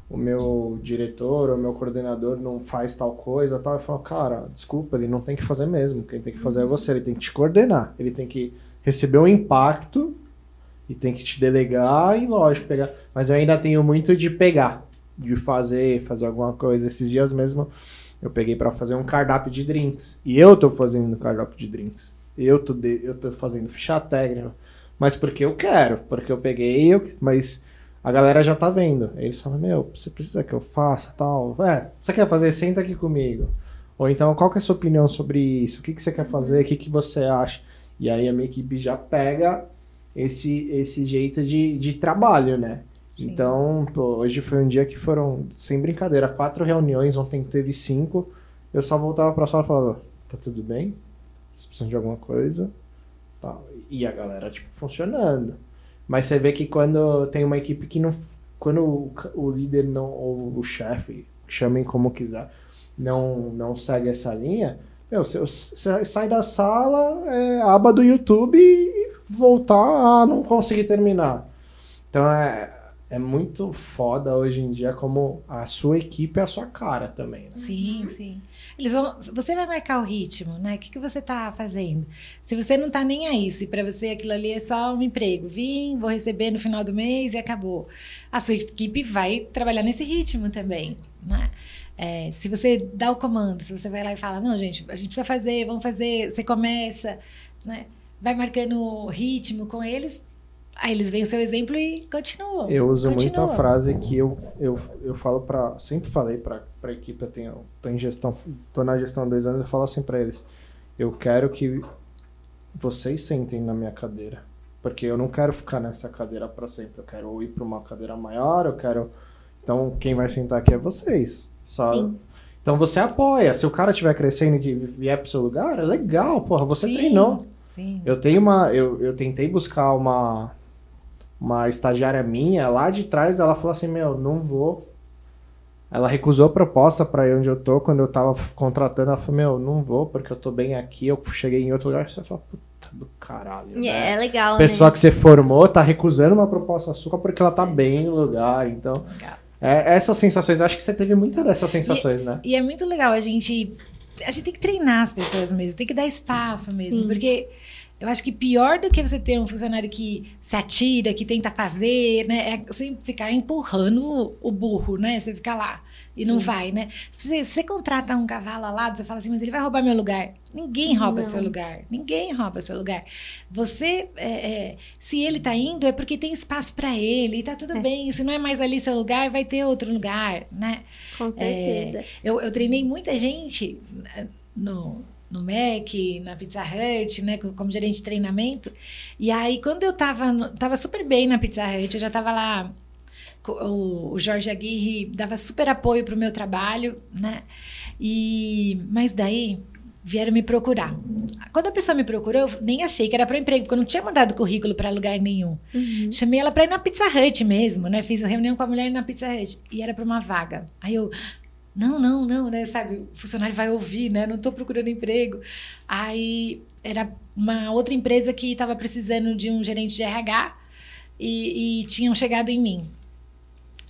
o meu diretor, o meu coordenador não faz tal coisa, tal. Eu falo, cara, desculpa, ele não tem que fazer mesmo. Quem tem que fazer é você, ele tem que te coordenar, ele tem que receber o impacto e tem que te delegar e, lógico, pegar. Mas eu ainda tenho muito de pegar, de fazer, fazer alguma coisa. Esses dias mesmo eu peguei pra fazer um cardápio de drinks. E eu tô fazendo cardápio de drinks. Eu tô, de, eu tô fazendo ficha técnica. Mas porque eu quero, porque eu peguei, eu, mas a galera já tá vendo. Eles falam, meu, você precisa que eu faça tal. É, você quer fazer? Senta aqui comigo. Ou então, qual que é a sua opinião sobre isso? O que, que você quer fazer? O que, que você acha? E aí a minha equipe já pega esse, esse jeito de, de trabalho, né? Sim. Então, pô, hoje foi um dia que foram, sem brincadeira, quatro reuniões, ontem teve cinco. Eu só voltava pra sala e falava, tá tudo bem? Vocês precisam de alguma coisa? E a galera, tipo, funcionando. Mas você vê que quando tem uma equipe que não. Quando o, o líder não, ou o chefe, chamem como quiser, não, não segue essa linha, meu, você, você sai da sala, é aba do YouTube e voltar a não conseguir terminar. Então é, é muito foda hoje em dia como a sua equipe é a sua cara também. Né? Sim, sim. Eles vão, você vai marcar o ritmo, né? O que, que você tá fazendo? Se você não tá nem aí, se para você aquilo ali é só um emprego, vim, vou receber no final do mês e acabou. A sua equipe vai trabalhar nesse ritmo também, né? É, se você dá o comando, se você vai lá e fala, não, gente, a gente precisa fazer, vamos fazer, você começa, né? Vai marcando o ritmo com eles, aí eles veem o seu exemplo e continuam. Eu uso continuam. muito a frase que eu, eu, eu falo para sempre falei para a equipe, eu tenho, tô em gestão, tô na gestão há dois anos, eu falo assim para eles, eu quero que vocês sentem na minha cadeira, porque eu não quero ficar nessa cadeira para sempre, eu quero ir para uma cadeira maior, eu quero, então quem vai sentar aqui é vocês, só. Sim. Então você apoia, se o cara estiver crescendo e vier pro seu lugar, é legal, porra, você Sim, treinou. Sim. Eu tenho uma. Eu, eu tentei buscar uma. Uma estagiária minha lá de trás, ela falou assim: Meu, não vou. Ela recusou a proposta pra ir onde eu tô. Quando eu tava contratando, ela falou: Meu, não vou porque eu tô bem aqui. Eu cheguei em outro lugar. Você fala: Puta do caralho. E né? é legal, Pessoa né? que você formou tá recusando uma proposta sua porque ela tá bem no lugar. Então, é, essas sensações, acho que você teve muitas dessas sensações, né? E é muito legal a gente. A gente tem que treinar as pessoas mesmo, tem que dar espaço mesmo. Sim. Porque eu acho que pior do que você ter um funcionário que se atira, que tenta fazer, né? É você ficar empurrando o burro, né? Você ficar lá. e não vai, né? Se você contrata um cavalo alado, você fala assim, mas ele vai roubar meu lugar. Ninguém rouba Não. seu lugar. Ninguém rouba seu lugar. Você, é, é, se ele tá indo, é porque tem espaço para ele, e tá tudo É. bem. Se não é mais ali seu lugar, vai ter outro lugar, né? Com certeza. Eu, eu treinei muita gente eh, no, no MEC, na Pizza Hut, né, co- como gerente de treinamento. E aí, quando eu tava, no- tava super bem na Pizza Hut, eu já tava lá. O, o Jorge Aguirre dava super apoio pro meu trabalho, né? E, mas daí vieram me procurar. Quando a pessoa me procurou, eu nem achei que era para emprego, porque eu não tinha mandado currículo para lugar nenhum. Uhum. Chamei ela pra ir na Pizza Hut mesmo, né? Fiz a reunião com a mulher na Pizza Hut. E era pra uma vaga. Aí eu, não, não, não, né? Sabe, o funcionário vai ouvir, né? Não tô procurando emprego. Aí era uma outra empresa que estava precisando de um gerente de RH e, e tinham chegado em mim.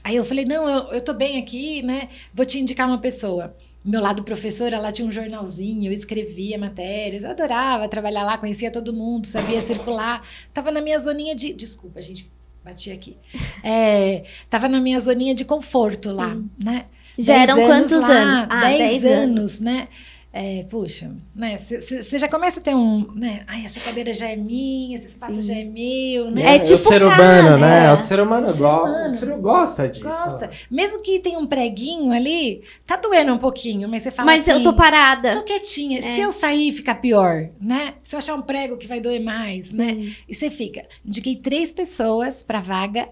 Aí eu falei, não, eu, eu tô bem aqui, né? Vou te indicar uma pessoa. Meu lado professora, ela tinha um jornalzinho, eu escrevia matérias, eu adorava trabalhar lá, conhecia todo mundo, sabia circular. Tava na minha zoninha de. Desculpa, gente, bati aqui. É, tava na minha zoninha de conforto lá, Sim. né? Já Dez eram quantos lá, anos? Ah, 10 10 anos, anos. né? É, puxa, né? Você já começa a ter um, né? Ai, essa cadeira já é minha, esse espaço Sim. já é meu, né? É o tipo ser casa, humano, né? é. O ser humano, O ser go- humano. o ser humano gosta disso. Gosta. Mesmo que tenha um preguinho ali, tá doendo um pouquinho, mas você fala Mas assim... eu tô parada. Tô quietinha. É. Se eu sair, ficar pior, né? Se eu achar um prego que vai doer mais, né? Sim. E você fica. Indiquei três pessoas pra vaga.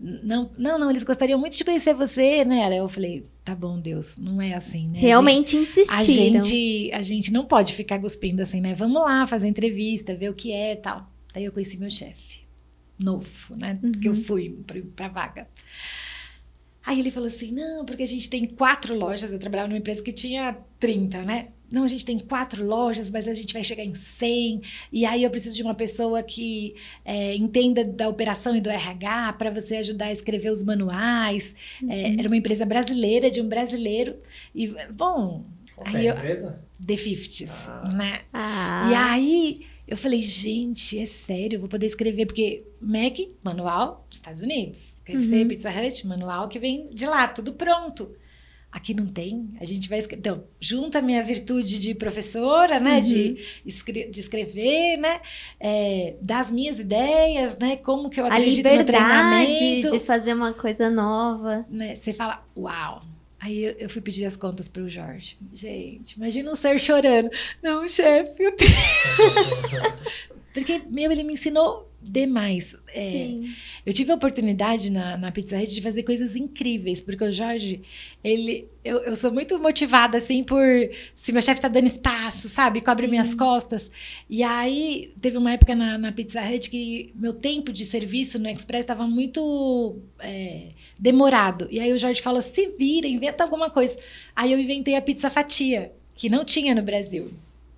Não, não, não, eles gostariam muito de conhecer você, né? Eu falei, tá bom, Deus, não é assim, né? Realmente A insistiram. gente, a gente não pode ficar cuspindo assim, né? Vamos lá fazer entrevista, ver o que é e tal. Daí eu conheci meu chefe, novo, né? Que eu fui pra, pra vaga. Aí ele falou assim: não, porque a gente tem quatro lojas. Eu trabalhava numa empresa que tinha 30, né? Não, a gente tem quatro lojas, mas a gente vai chegar em 100. E aí eu preciso de uma pessoa que é, entenda da operação e do RH para você ajudar a escrever os manuais. É, era uma empresa brasileira, de um brasileiro. E, bom, Qual que é Aí a eu- empresa? The Fifties, né? Ah. E aí eu falei, gente, é sério, eu vou poder escrever, porque Mac, manual, Estados Unidos. KFC, Uhum. Pizza Hut, manual que vem de lá, tudo pronto. Aqui não tem, a gente vai escrever. Então, junta a minha virtude de professora, né? Uhum. De, escre- de escrever, né? É, das minhas ideias, né? Como que eu a acredito no treinamento. de fazer uma coisa nova. né, Você fala, uau. Aí eu, eu fui pedir as contas para o Jorge. Gente, imagina um ser chorando. Não, chefe, eu tenho. Porque, meu, ele me ensinou demais. É, Sim. eu tive a oportunidade na, na Pizza Hut de fazer coisas incríveis, porque o Jorge, ele. Eu, eu sou muito motivada, assim, por. Se meu chefe tá dando espaço, sabe? Cobre minhas costas. E aí, teve uma época na, na Pizza Hut que meu tempo de serviço no Express estava muito é, demorado. E aí o Jorge falou: se vira, inventa alguma coisa. Aí eu inventei a pizza fatia, que não tinha no Brasil.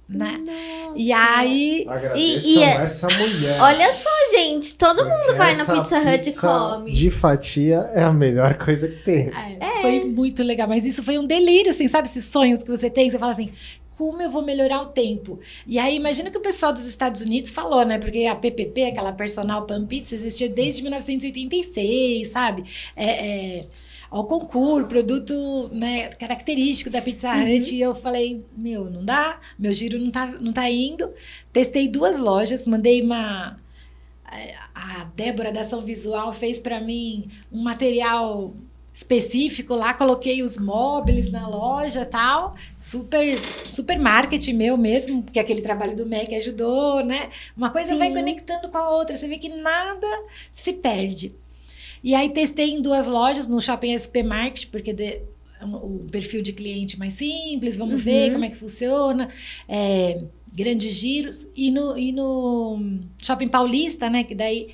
Né? Nossa. E aí. E- e é- essa mulher. Olha só, gente. Todo mundo vai na Pizza Hut e come. De fatia é a melhor coisa que tem. É, Foi muito legal, mas isso foi um delírio, assim, sabe? Esses sonhos que você tem, você fala assim, como eu vou melhorar o tempo? E aí, imagina que o pessoal dos Estados Unidos falou, né? Porque a PPP, aquela Personal Pan Pizza, existia desde 1986, sabe? É, é, ao concurso, produto né, característico da Pizza Hut. E eu falei, meu, não dá, meu giro não tá, não tá indo. Testei duas lojas, mandei uma a Débora da Ação Visual fez para mim um material específico lá, coloquei os móveis na loja tal, super super marketing meu mesmo, porque aquele trabalho do MEC ajudou, né? Uma coisa Sim. vai conectando com a outra, você vê que nada se perde. E aí testei em duas lojas, no Shopping SP Market, porque de- o perfil de cliente mais simples, vamos Uhum. ver como é que funciona. É, grandes giros e no, e no Shopping Paulista, né? Que daí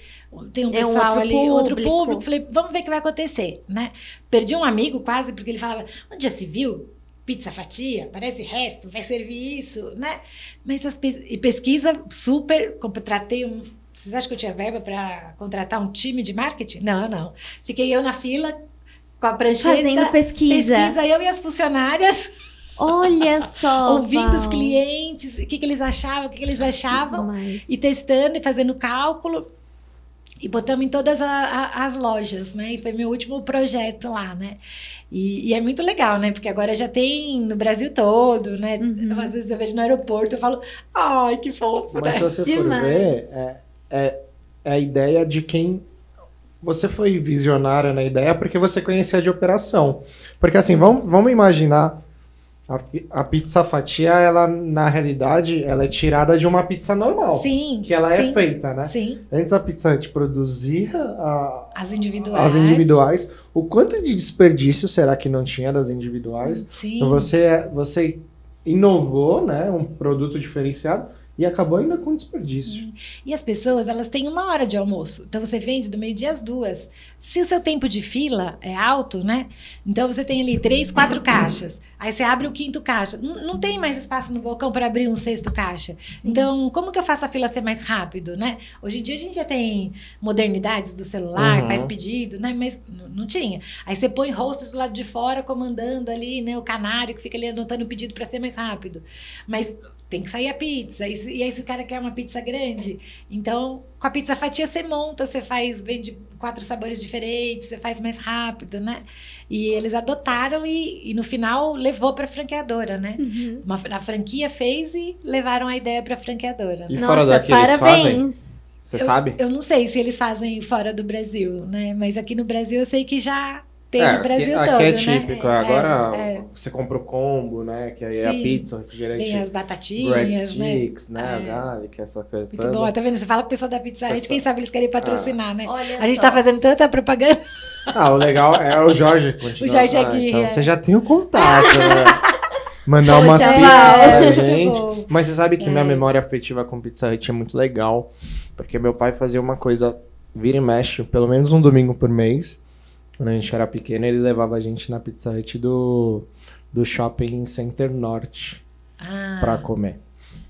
tem um É um pessoal outro ali, outro público. público. Falei, vamos ver o que vai acontecer, né? Perdi um amigo quase porque ele falava, onde já se viu? Pizza fatia, parece resto, vai servir isso, né? Mas as pes- e pesquisa super, contratei um. Vocês acham que eu tinha verba para contratar um time de marketing? Não, não. Fiquei eu na fila com a prancheta. Fazendo pesquisa. Pesquisa, eu e as funcionárias Olha só. ouvindo os Val. clientes, o que, que eles achavam, o que, que eles achavam, Demais. e testando e fazendo cálculo. e botamos em todas a, a, as lojas, né? E foi meu último projeto lá, né? E, e, é muito legal, né? Porque agora já tem no Brasil todo, né? Uhum. Às vezes eu vejo no aeroporto, eu falo, ai, que fofo, Mas né? se você Demais. for ver, é, é, é a ideia de quem você foi visionária na ideia porque você conhecia de operação. Porque assim, vamos, vamos imaginar a, a, pizza fatia, ela na realidade, ela é tirada de uma pizza normal. Sim. Que ela é sim, é feita, né? Sim. Antes a pizza a gente produzia a, as individuais. As individuais. O quanto de desperdício será que não tinha das individuais? Sim. Então você, você inovou, né? Um produto diferenciado e acabou ainda com desperdício. E as pessoas, elas têm uma hora de almoço. Então você vende do meio-dia às duas. Se o seu tempo de fila é alto, né? Então você tem ali três, quatro caixas. Aí você abre o quinto caixa. Não, não tem mais espaço no balcão para abrir um sexto caixa. Sim. Então, como que eu faço a fila ser mais rápido, né? Hoje em dia a gente já tem modernidades do celular, uhum. faz pedido, né? Mas não tinha. Aí você põe rostos do lado de fora comandando ali, né? O canário que fica ali anotando o pedido para ser mais rápido. Mas tem que sair a pizza. E, e aí, se o cara quer uma pizza grande, então com a pizza fatia você monta, você faz, vende quatro sabores diferentes, você faz mais rápido, né? E eles adotaram e, e no final levou para a franqueadora, né? Uhum. Uma, a franquia fez e levaram a ideia para a franqueadora. E Nossa, fora daqui parabéns. Você sabe? Eu não sei se eles fazem fora do Brasil, né? Mas aqui no Brasil eu sei que já tem é, no Brasil aqui, todo, aqui é né? típico. É, Agora é, você compra o combo, né? Que aí é a pizza, o refrigerante. Tem as batatinhas, né? sticks, né? né? É. Garlic, essa coisa Muito toda. bom. Tá vendo? Você fala pro pessoal da Pizza Hut, quem sabe eles querem patrocinar, ah. né? Olha a gente tá fazendo tanta propaganda. Ah, o legal é o Jorge. Continua. O Jorge aqui. Ah, então você já tem o contato, né? Mandar Poxa, umas pizzas pra gente. Mas você sabe que minha memória afetiva com Pizza Hut é muito legal. Porque meu pai fazia uma coisa, vira e mexe, pelo menos um domingo por mês quando a gente era pequeno, ele levava a gente na Pizza Hut do, do Shopping Center Norte ah. pra comer.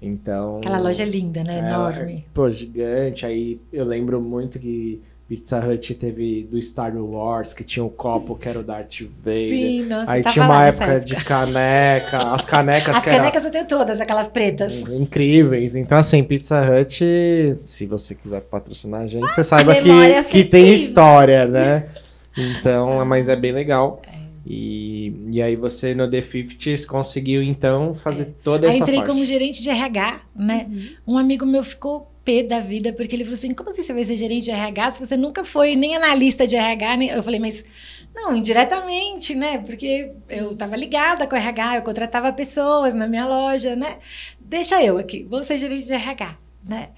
Então. Aquela loja linda, né? Enorme. Pô, gigante. Aí eu lembro muito que Pizza Hut teve do Star Wars, que tinha o um copo que era o Darth Vader. Sim, nossa, Aí tinha uma época, época, de caneca, as canecas As canecas era... eu tenho todas, aquelas pretas. Incríveis. Então, assim, Pizza Hut, se você quiser patrocinar a gente, você saiba que, que tem história, né? Então, mas é bem legal. É. E, e aí você no The 50 conseguiu então fazer é. toda essa Aí entrei parte. como gerente de RH, né? Uhum. Um amigo meu ficou pé da vida porque ele falou assim: "Como assim você vai ser gerente de RH se você nunca foi nem analista de RH?" Nem... Eu falei: "Mas não, indiretamente, né? Porque eu estava ligada com o RH, eu contratava pessoas na minha loja, né? Deixa eu aqui, vou ser gerente de RH, né?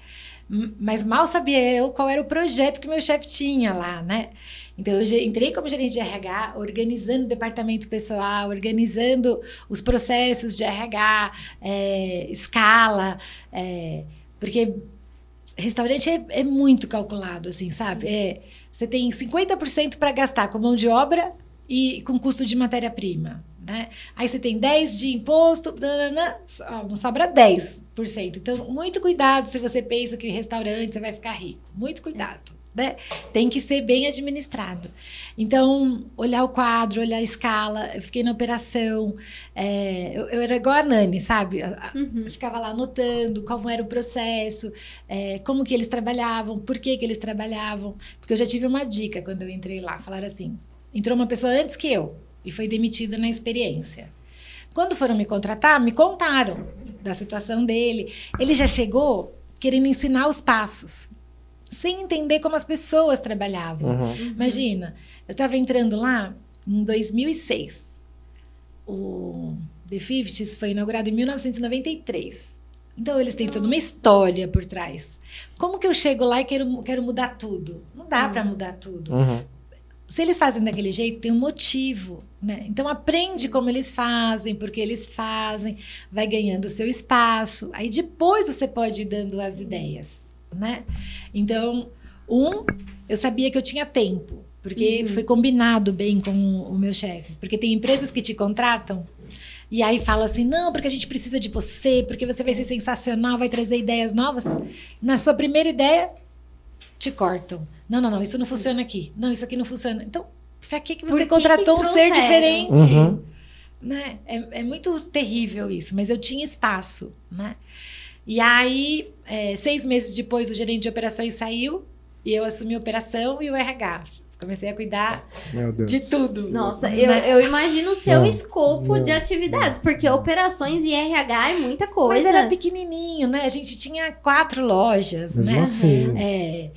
Mas mal sabia eu qual era o projeto que meu chefe tinha lá, né? Então, eu entrei como gerente de RH, organizando o departamento pessoal, organizando os processos de RH, é, escala, é, porque restaurante é, é, muito calculado, assim, sabe? É, você tem 50% para gastar com mão de obra e com custo de matéria-prima. Né? Aí você tem 10 de imposto, nanana, não sobra 10%. Então, muito cuidado se você pensa que restaurante você vai ficar rico. Muito cuidado né? Tem que ser bem administrado. Então, olhar o quadro, olhar a escala. Eu fiquei na operação. É, eu, eu, era igual a Nani, sabe? Uhum. Eu ficava lá anotando como era o processo, é, como que eles trabalhavam, por que, que eles trabalhavam. Porque eu já tive uma dica quando eu entrei lá. Falaram assim, entrou uma pessoa antes que eu e foi demitida na experiência. Quando foram me contratar, me contaram da situação dele. Ele já chegou querendo ensinar os passos sem entender como as pessoas trabalhavam. Uhum. Imagina, eu estava entrando lá em 2006. O The Fifties foi inaugurado em 1993. Então, eles têm toda uma história por trás. Como que eu chego lá e quero, quero mudar tudo? Não dá uhum. para mudar tudo. Uhum. Se eles fazem daquele jeito, tem um motivo. Né? Então, aprende como eles fazem, porque eles fazem, vai ganhando o seu espaço. Aí, depois, você pode ir dando as ideias né? Então, um, eu sabia que eu tinha tempo, porque uhum. foi combinado bem com o meu chefe. Porque tem empresas que te contratam e aí falam assim: não, porque a gente precisa de você, porque você vai ser sensacional, vai trazer ideias novas. Na sua primeira ideia, te cortam. Não, não, não, isso não funciona aqui. Não, isso aqui não funciona. Então, para que, que você que contratou que um ser diferente? Uhum. Né? É, é muito terrível isso, mas eu tinha espaço, né? E aí, é, seis meses depois, o gerente de operações saiu e eu assumi a operação e o RH. Comecei a cuidar de tudo. Nossa, né? eu, eu imagino o seu Não, escopo não. de atividades, porque operações e RH é muita Mas coisa. era pequenininho, né? A gente tinha quatro lojas, Mesmo né? assim. É,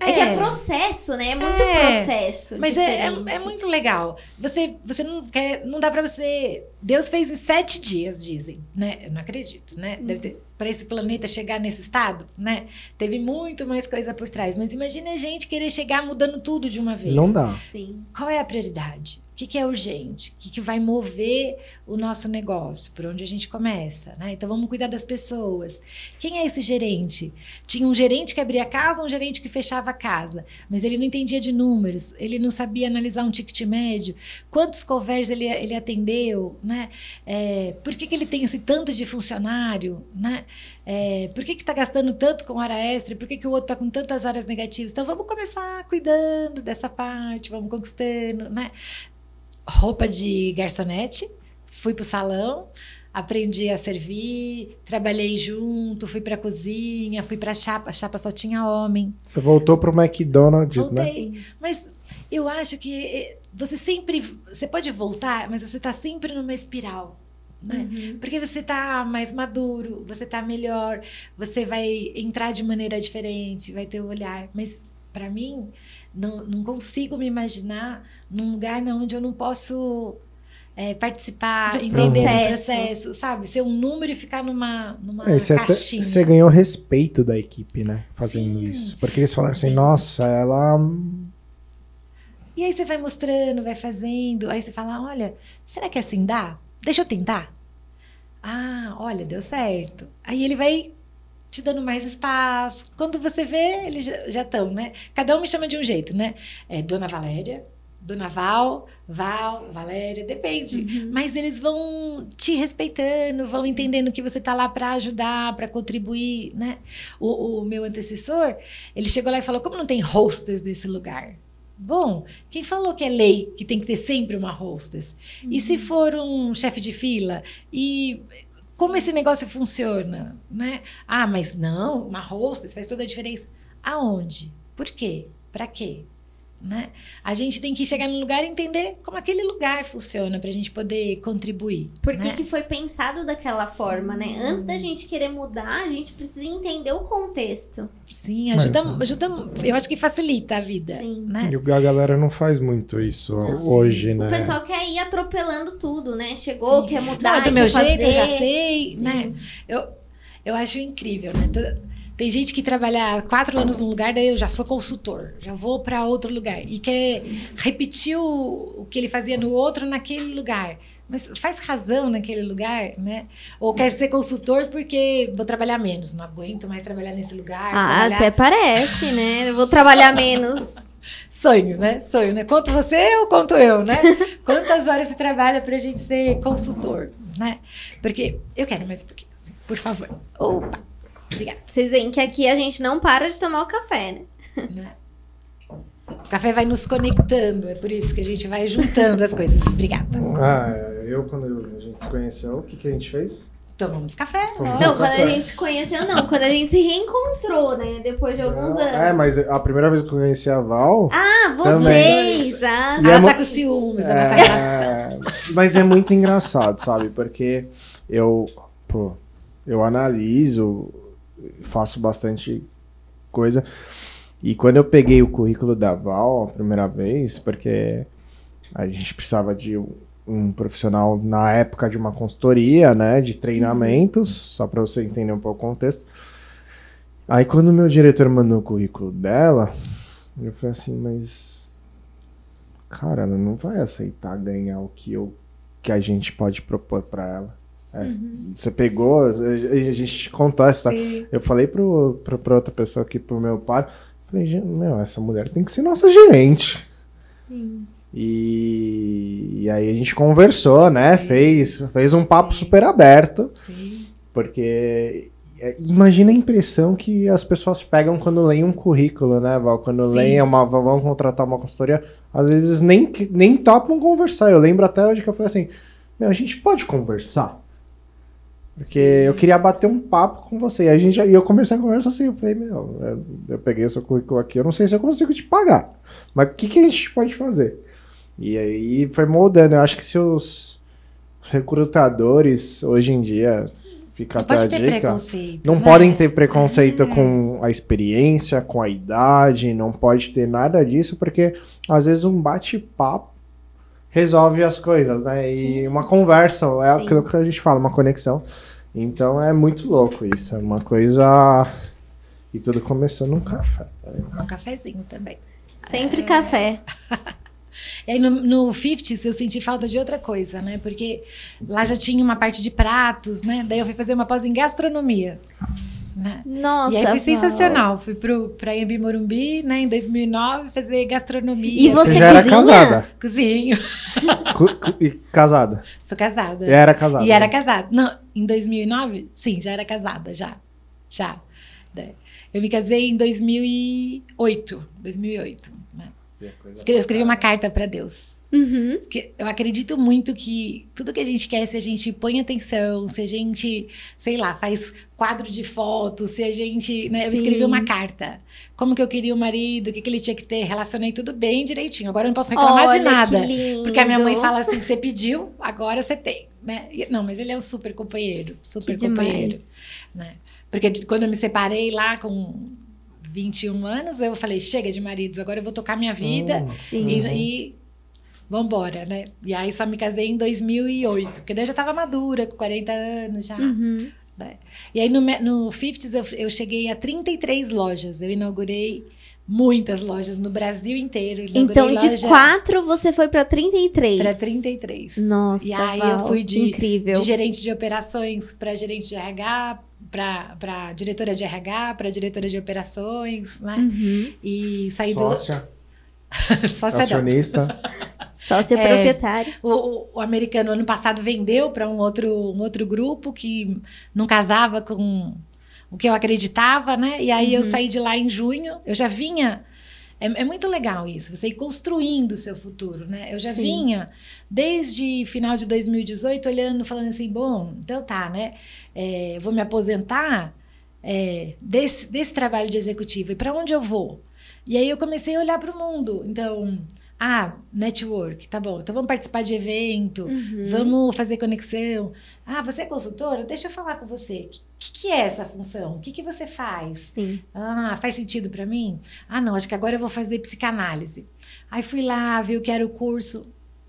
É que é processo, né? É muito É, processo. Mas é, é, é muito legal. Você, você não quer, não dá pra você. Deus fez em sete dias, dizem, né? Eu não acredito, né? Deve ter, para esse planeta chegar nesse estado, né? Teve muito mais coisa por trás. Mas imagina a gente querer chegar mudando tudo de uma vez. Não dá. Sim. Qual é a prioridade? Que, que é urgente? O que, que vai mover o nosso negócio? Por onde a gente começa? Né? Então vamos cuidar das pessoas. Quem é esse gerente? Tinha um gerente que abria a casa, um gerente que fechava a casa, mas ele não entendia de números, ele não sabia analisar um ticket médio, quantos covers ele, ele atendeu, né? É, por que, que ele tem esse tanto de funcionário? Né? É, por que está gastando tanto com hora extra? Por que, que o outro está com tantas horas negativas? Então vamos começar cuidando dessa parte, vamos conquistando, né? Roupa de garçonete, fui pro salão, aprendi a servir, trabalhei junto, fui pra cozinha, fui pra chapa, a chapa só tinha homem. Você voltou pro McDonald's, né? Voltei. Mas eu acho que eh, você sempre. Você pode voltar, mas você está sempre numa espiral. Né? Uhum. Porque você tá mais maduro, você tá melhor, você vai entrar de maneira diferente, vai ter o olhar. Mas para mim, não, não consigo me imaginar num lugar onde eu não posso eh, participar, Do entender processo. o processo, sabe? Ser um número e ficar numa, numa É, você, até- caixinha. você ganhou respeito da equipe, né? Fazendo Sim. isso. Porque eles falaram assim, nossa, ela. E aí você vai mostrando, vai fazendo, aí você fala, olha, será que assim dá? Deixa eu tentar. Ah, olha, deu certo. Aí ele vai te dando mais espaço. Quando você vê, eles já estão, né? Cada um me chama de um jeito, né? É Dona Valéria, Dona Val, Val, Valéria, depende. Mas eles vão te respeitando, vão entendendo que você tá lá para ajudar, para contribuir, né? O, o meu antecessor, ele chegou lá e falou: como não tem hostess nesse lugar? Bom, quem falou que é lei que tem que ter sempre uma hostess? E se for um chefe de fila? E como esse negócio funciona, né? Ah, mas não, uma hostess faz toda a diferença. Aonde? Por quê? Para quê? Né? A gente tem que chegar num lugar e entender como aquele lugar funciona para a gente poder contribuir. Por que, né? que foi pensado daquela forma, né? Antes da gente querer mudar, a gente precisa entender o contexto. Sim, Mas, ajuda, né? ajuda. Eu acho que facilita a vida. Sim. Né? E o- a galera não faz muito isso Não. hoje, O né? pessoal quer ir atropelando tudo, né? Chegou, Sim. quer Não, mudar. é do meu jeito, eu já fazer. sei, Sim. né? Eu, eu acho incrível, né? Tô- Tem gente que trabalha quatro anos num lugar, daí eu já sou consultor, já vou para outro lugar e quer repetir o, o que ele fazia no outro naquele lugar. Mas faz razão naquele lugar, né? Ou quer ser consultor porque vou trabalhar menos, não aguento mais trabalhar nesse lugar. Ah, trabalhar... até parece, né? Eu vou trabalhar menos. Sonho, né? Sonho, né? Quanto você ou quanto eu, né? Quantas horas você trabalha pra gente ser consultor, né? Porque eu quero mais um pouquinho, assim, por favor. Opa! Obrigada. Vocês veem que aqui a gente não para de tomar o café, né? O café vai nos conectando, é por isso que a gente vai juntando as coisas. Obrigada. Ah, eu quando a gente se conheceu, o que, que a gente fez? Tomamos café. Tomamos Não, café. quando a gente se conheceu, não. Quando a gente se reencontrou, né? Depois de alguns anos. É, mas a primeira vez que eu conheci a Val. Ah, Também. vocês! Ah, E Ela é tá com ciúmes da nossa relação. É, mas é muito engraçado, sabe? Porque eu, pô, eu analiso, faço bastante coisa. E quando eu peguei o currículo da Val a primeira vez, porque a gente precisava de um, profissional na época de uma consultoria, né, de treinamentos, só para você entender um pouco o contexto. Aí quando o meu diretor mandou o currículo dela, eu falei assim, mas cara, ela não vai aceitar ganhar o que, eu, que a gente pode propor para ela. É, Você pegou, a gente contou essa. Sim. Eu falei pro, pro, pra outra pessoa aqui, pro meu pai, falei, "Gente, meu, essa mulher tem que ser nossa gerente. E, e aí a gente conversou, né? Fez, fez um papo super aberto, Sim. porque é, imagina a impressão que as pessoas pegam quando leem um currículo, né, Val? Quando Sim. leem uma, vão contratar uma consultoria, às vezes nem, nem topam conversar. Eu lembro até hoje que eu falei assim, meu, a gente pode conversar? Porque eu queria bater um papo com você. E a gente, e eu comecei a conversa assim, eu falei, meu, eu, eu peguei o seu currículo aqui, eu não sei se eu consigo te pagar. Mas o que, que a gente pode fazer? E aí foi moldando. Eu acho que se os, recrutadores hoje em dia fica até pode ter dica. preconceito. Não né? podem ter preconceito É. com a experiência, com a idade, não pode ter nada disso, porque às vezes um bate-papo resolve as coisas, né? E uma conversa, é Sim. aquilo que a gente fala, uma conexão. Então é muito louco isso, é uma coisa. E tudo começou num café. tá? Um cafezinho também. Sempre café. E aí no, no 50s eu senti falta de outra coisa, né? Porque lá já tinha uma parte de pratos, né? Daí eu fui fazer uma pós em gastronomia. Né? Nossa, e aí foi sensacional. Fui pro, pra Anhembi Morumbi, né, em 2009, fazer gastronomia. E você já era casada? Cozinho. E casada? Sou casada. E era casada. E era casada. Não, em 2009? Sim, já era casada, já. Já. Né? Eu me casei em 2008. 2008. Né? Eu escrevi uma carta para Deus. Uhum. Porque eu acredito muito que tudo que a gente quer, se a gente põe atenção, se a gente, sei lá, faz quadro de fotos, se a gente. Né, eu escrevi uma carta. Como que eu queria o marido, o que, que ele tinha que ter, relacionei tudo bem direitinho. Agora eu não posso reclamar Olha de nada. que lindo. Porque a minha mãe fala assim: você pediu, agora você tem. Né? E- Não, mas ele é um super companheiro. Super Que companheiro. Né? Porque de- quando eu me separei lá com 21 anos, eu falei: chega de maridos, agora eu vou tocar minha vida. Hum, Sim. E, Uhum. e vambora, né? E aí só me casei em 2008, porque daí eu já tava madura, com 40 anos já. Uhum. E aí no, no 50s eu, eu cheguei a 33 lojas. Eu inaugurei muitas lojas no Brasil inteiro. Então, de loja quatro, você foi pra 33. Para 33. Nossa, E aí Val, eu fui que de, incrível. de gerente de operações para gerente de RH, para diretora de RH, para diretora de operações, né? Uhum. E saí Sócia, do sócia não. acionista. Sócio É. proprietário. O, o- americano ano passado vendeu para um outro, um outro grupo que não casava com o que eu acreditava, né? E aí eu Uhum. saí de lá em junho. Eu já vinha. É, é muito legal isso, você ir construindo o seu futuro, né? Eu já Sim. vinha desde final de 2018 olhando, falando assim, bom, então tá, né? É, eu vou me aposentar é, desse, desse trabalho de executivo. E para onde eu vou? E aí eu comecei a olhar para o mundo. Então, ah, network, tá bom. Então vamos participar de evento, Uhum. vamos fazer conexão. Ah, você é consultora? Deixa eu falar com você. O que, que é essa função? O que, que você faz? Sim. Ah, faz sentido para mim? Ah, não, acho que agora eu vou fazer psicanálise. Aí fui lá, vi o que era o curso.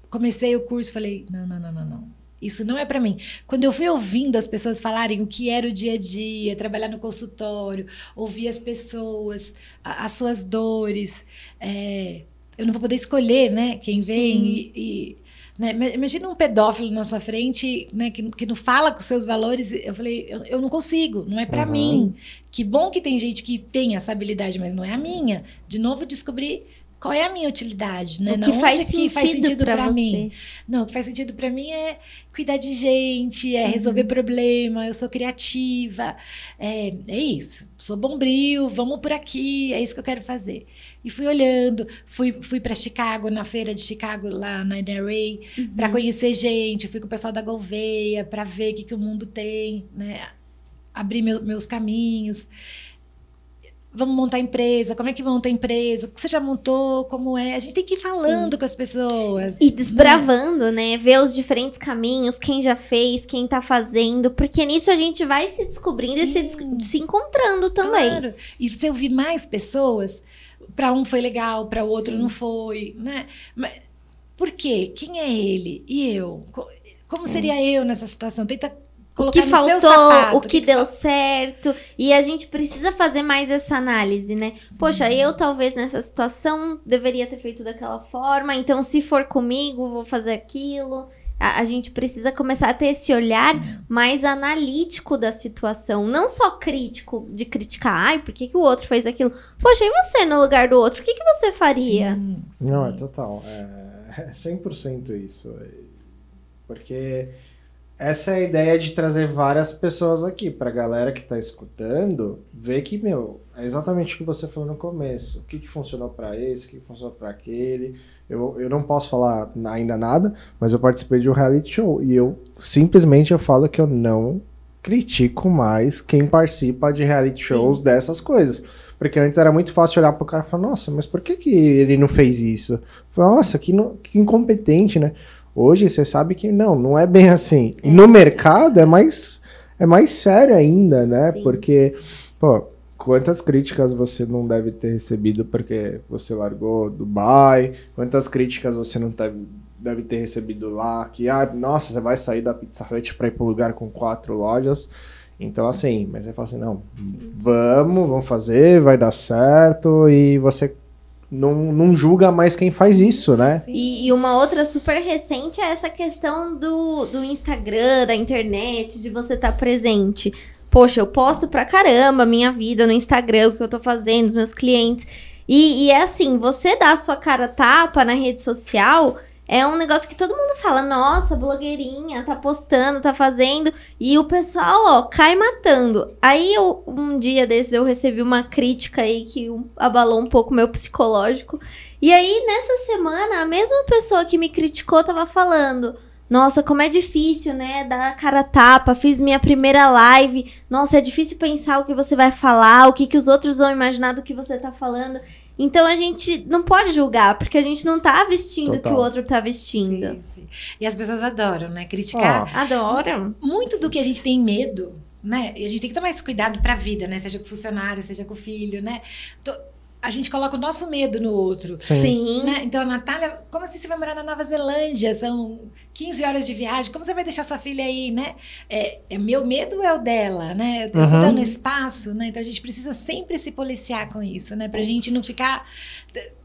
Comecei o curso, falei: não, não, não, não, não. Isso não é para mim. Quando eu fui ouvindo as pessoas falarem o que era o dia a dia, trabalhar no consultório, ouvir as pessoas, a- as suas dores, é, eu não vou poder escolher, né, quem vem e, e, né, ima- imagina um pedófilo na sua frente, né, que, que não fala com seus valores. Eu falei, eu, eu não consigo, não é para Uhum. mim. Que bom que tem gente que tem essa habilidade, mas não é a minha. De novo, descobrir qual é a minha utilidade, né? O que onde faz que sentido, faz sentido para mim. Não, o que faz sentido para mim é cuidar de gente, é Uhum. resolver problema, eu sou criativa, é, é isso. Sou bombril, vamos por aqui, é isso que eu quero fazer. E fui olhando, fui, fui para Chicago, na feira de Chicago, lá na NRA, Uhum. para conhecer gente, fui com o pessoal da Gouveia, para ver o que, que o mundo tem, né? Abrir meu- meus caminhos. Vamos montar empresa, como é que monta a empresa? O que você já montou? Como é? A gente tem que ir falando com as pessoas. E desbravando, né? Ver os diferentes caminhos, quem já fez, quem tá fazendo. Porque nisso a gente vai se descobrindo e se, des- Sim. se encontrando também. Claro. E você ouvir mais pessoas, para um foi legal, para o outro não foi, né? Mas por quê? Quem é ele? E eu? Co- Como seria eu nessa situação? Tenta colocar que no seu faltou, sapato. o que, deu certo. E a gente precisa fazer mais essa análise, né? Poxa, eu talvez nessa situação deveria ter feito daquela forma. Então, se for comigo, vou fazer aquilo. A, a gente precisa começar a ter esse olhar mais analítico da situação. Não só crítico, de criticar. Ai, por que, que o outro fez aquilo? Poxa, e você no lugar do outro? O que, que você faria? Sim, Não, é sim. total. É, é 100% isso. Porque essa é a ideia de trazer várias pessoas aqui pra galera que tá escutando ver que, meu, é exatamente o que você falou no começo. O que, que funcionou pra esse, o que funcionou pra aquele. Eu, eu não posso falar ainda nada, mas eu participei de um reality show e eu simplesmente eu falo que eu não critico mais quem participa de reality shows Sim. dessas coisas. Porque antes era muito fácil olhar pro cara e falar, nossa, mas por que, que ele não fez isso? Nossa, que, no, que incompetente, né? Hoje você sabe que não, não é bem assim. E no mercado é mais, é mais sério ainda, né? Sim. Porque, pô, quantas críticas você não deve ter recebido porque você largou Dubai? Quantas críticas você não deve, deve ter recebido lá? Que, ah, nossa, você vai sair da Pizza Hut para ir para um lugar com quatro lojas. Então, assim, mas você fala assim, não, vamos, vamos fazer, vai dar certo, e você não, não julga mais quem faz isso, né? E, e, uma outra super recente é essa questão do, do Instagram, da internet, de você estar tá presente. Poxa, eu posto pra caramba minha vida no Instagram, o que eu tô fazendo, os meus clientes. E, e é assim, você dá a sua cara tapa na rede social é um negócio que todo mundo fala, nossa, blogueirinha, tá postando, tá fazendo. E o pessoal, ó, cai matando. Aí eu, um dia desses eu recebi uma crítica aí que abalou um pouco meu psicológico. E aí, nessa semana, a mesma pessoa que me criticou tava falando. Nossa, como é difícil, né? Dar cara tapa. Fiz minha primeira live. Nossa, é difícil pensar o que você vai falar, o que, que os outros vão imaginar do que você tá falando. Então a gente não pode julgar, porque a gente não tá vestindo o que o outro tá vestindo. Sim, sim. E as pessoas adoram, né? Criticar. Oh. Adoram. Muito do que a gente tem medo, né? E a gente tem que tomar esse cuidado pra vida, né? Seja com o funcionário, seja com o filho, né? a gente coloca o nosso medo no outro. Sim. Né? Então, a Natália, como assim você vai morar na Nova Zelândia? São 15 horas de viagem. Como você vai deixar sua filha aí, né? É, é meu medo é o dela, né? Eu estou dando espaço, né? Então, a gente precisa sempre se policiar com isso, né? Pra gente não ficar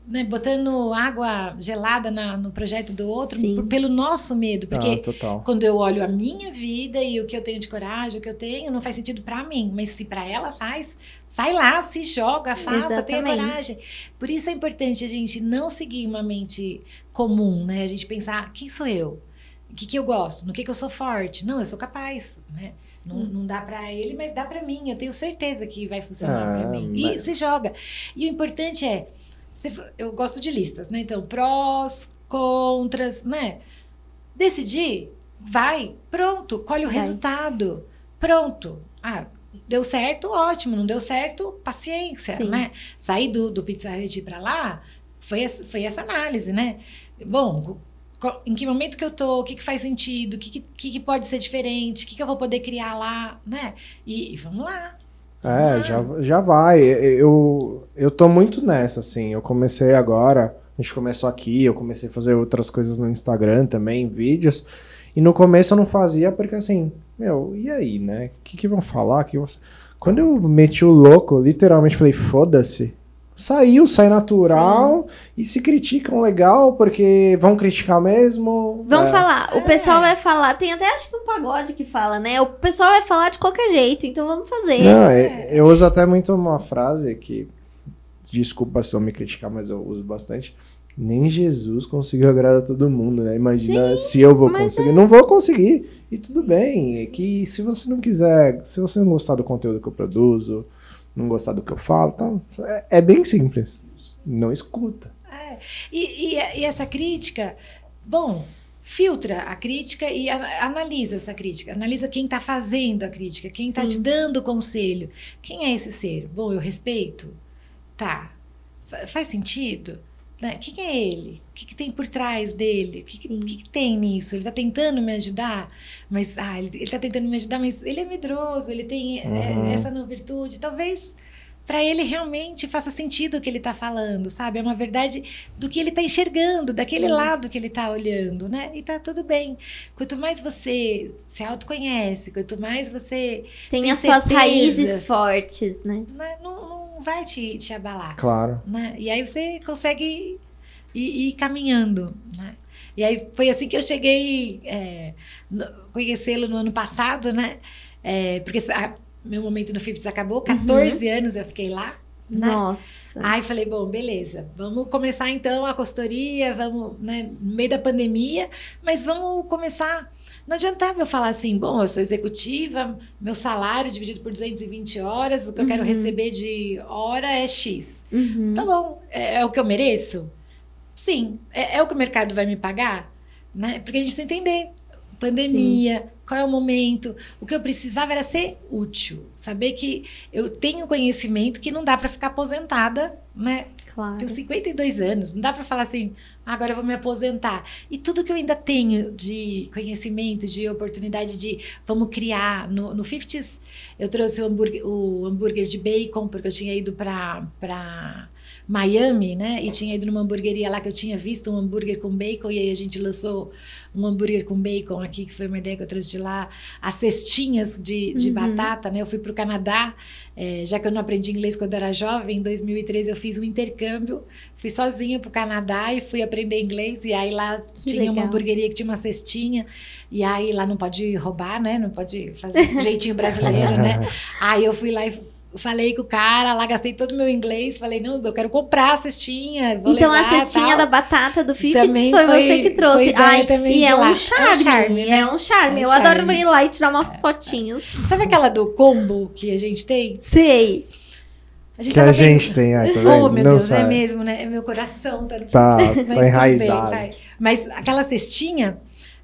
né, botando água gelada na, no projeto do outro por, pelo nosso medo. Porque ah, quando eu olho a minha vida e o que eu tenho de coragem, o que eu tenho, não faz sentido para mim. Mas se para ela faz, Vai lá, se joga, faça, Exatamente. tenha coragem. Por isso é importante a gente não seguir uma mente comum, né? A gente pensar, quem sou eu? O que, que eu gosto? No que, que eu sou forte? Não, eu sou capaz, né? Não, não dá para ele, mas dá para mim. Eu tenho certeza que vai funcionar ah, para mim. Mas... E se joga. E o importante é, eu gosto de listas, né? Então, prós, contras, né? Decidir, vai, pronto, colhe o vai. resultado. Pronto. Ah, deu certo, ótimo. Não deu certo, paciência, Sim. né? Sair do, do Pizza Hut para lá foi, foi essa análise, né? Bom, em que momento que eu tô, o que, que faz sentido, o que, que, que pode ser diferente, o que, que eu vou poder criar lá, né? E, e vamos lá. É, já, já vai. Eu, eu tô muito nessa, assim. Eu comecei agora, a gente começou aqui, eu comecei a fazer outras coisas no Instagram também, vídeos. E no começo eu não fazia porque assim, meu, e aí, né? O que, que vão falar? Que você... Quando eu meti o louco, literalmente falei, foda-se. Saiu, sai natural Sim. e se criticam legal, porque vão criticar mesmo. Vão é. falar, o pessoal vai falar, tem até acho que um pagode que fala, né? O pessoal vai falar de qualquer jeito, então vamos fazer. Não, é, eu uso até muito uma frase que, desculpa se eu me criticar, mas eu uso bastante nem Jesus conseguiu agradar todo mundo, né? Imagina Sim, se eu vou conseguir. É... Não vou conseguir. E tudo bem. É que se você não quiser, se você não gostar do conteúdo que eu produzo, não gostar do que eu falo, então é, é bem simples. Não escuta. É. E, e, e, essa crítica, bom, filtra a crítica e a, analisa essa crítica. Analisa quem está fazendo a crítica, quem está te dando o conselho. Quem é esse ser? Bom, eu respeito. Tá. Faz sentido? Né? Quem é ele? O que, que tem por trás dele? O que, que, que, tem nisso? Ele está tentando me ajudar, mas ah, ele está tentando me ajudar, mas ele é medroso, ele tem é, uhum. essa não virtude. Talvez para ele realmente faça sentido o que ele está falando, sabe? É uma verdade do que ele está enxergando, daquele Sim. lado que ele está olhando, né? E tá tudo bem. Quanto mais você se autoconhece, quanto mais você tem, tem as certezas, suas raízes fortes, né? né? Não vai te, te abalar. Claro. Né? E aí você consegue ir, ir caminhando, né? E aí foi assim que eu cheguei é, conhecê-lo no ano passado, né? É, porque a, meu momento no FIFTS acabou, 14 uhum. anos eu fiquei lá. Né? Nossa. Aí falei, bom, beleza, vamos começar então a consultoria, vamos, né, no meio da pandemia, mas vamos começar não adiantava eu falar assim, bom, eu sou executiva, meu salário dividido por 220 horas, o que uhum. eu quero uhum. receber de hora é X. Uhum. Tá bom, é, é, o que eu mereço? Sim. É, é, o que o mercado vai me pagar? Né? Porque a gente precisa entender. Pandemia, Sim. Qual é o momento. O que eu precisava era ser útil, saber que eu tenho conhecimento que não dá para ficar aposentada, né? Claro. Tenho 52 anos, não dá para falar assim, "Ah, agora eu vou me aposentar. E tudo que eu ainda tenho de conhecimento, de oportunidade de vamos criar. No, no 50s, eu trouxe o hambúrguer, o hambúrguer de bacon, porque eu tinha ido para Miami, né? E tinha ido numa hamburgueria lá que eu tinha visto um hambúrguer com bacon, e aí a gente lançou um hambúrguer com bacon aqui, que foi uma ideia que eu trouxe de lá. As cestinhas de, de Uhum. batata, né? Eu fui para o Canadá, eh, já que eu não aprendi inglês quando era jovem, em 2013 eu fiz um intercâmbio, fui sozinha para o Canadá e fui aprender inglês, e aí lá Que tinha uma legal. hamburgueria que tinha uma cestinha, e aí lá não pode roubar, né? Não pode fazer jeitinho brasileiro, né? Aí eu fui lá e falei com o cara, lá gastei todo o meu inglês, falei, não, eu quero comprar a cestinha, vou Então levar, a cestinha tal. da batata do Fifth Também foi, foi- você que trouxe. Ai, também e de é lá. É um um charme. charme, né? É um charme. É um Eu adoro charme. ir lá e tirar umas fotinhos. Sabe aquela do combo que a gente tem? Sei. A gente Que a gente vendo- tem, ai, tá vendo? Oh, meu Não Deus, é sabe. mesmo, né? É meu coração, tá no Tá, Mas tá tudo bem, enraizado. vai. Mas aquela cestinha,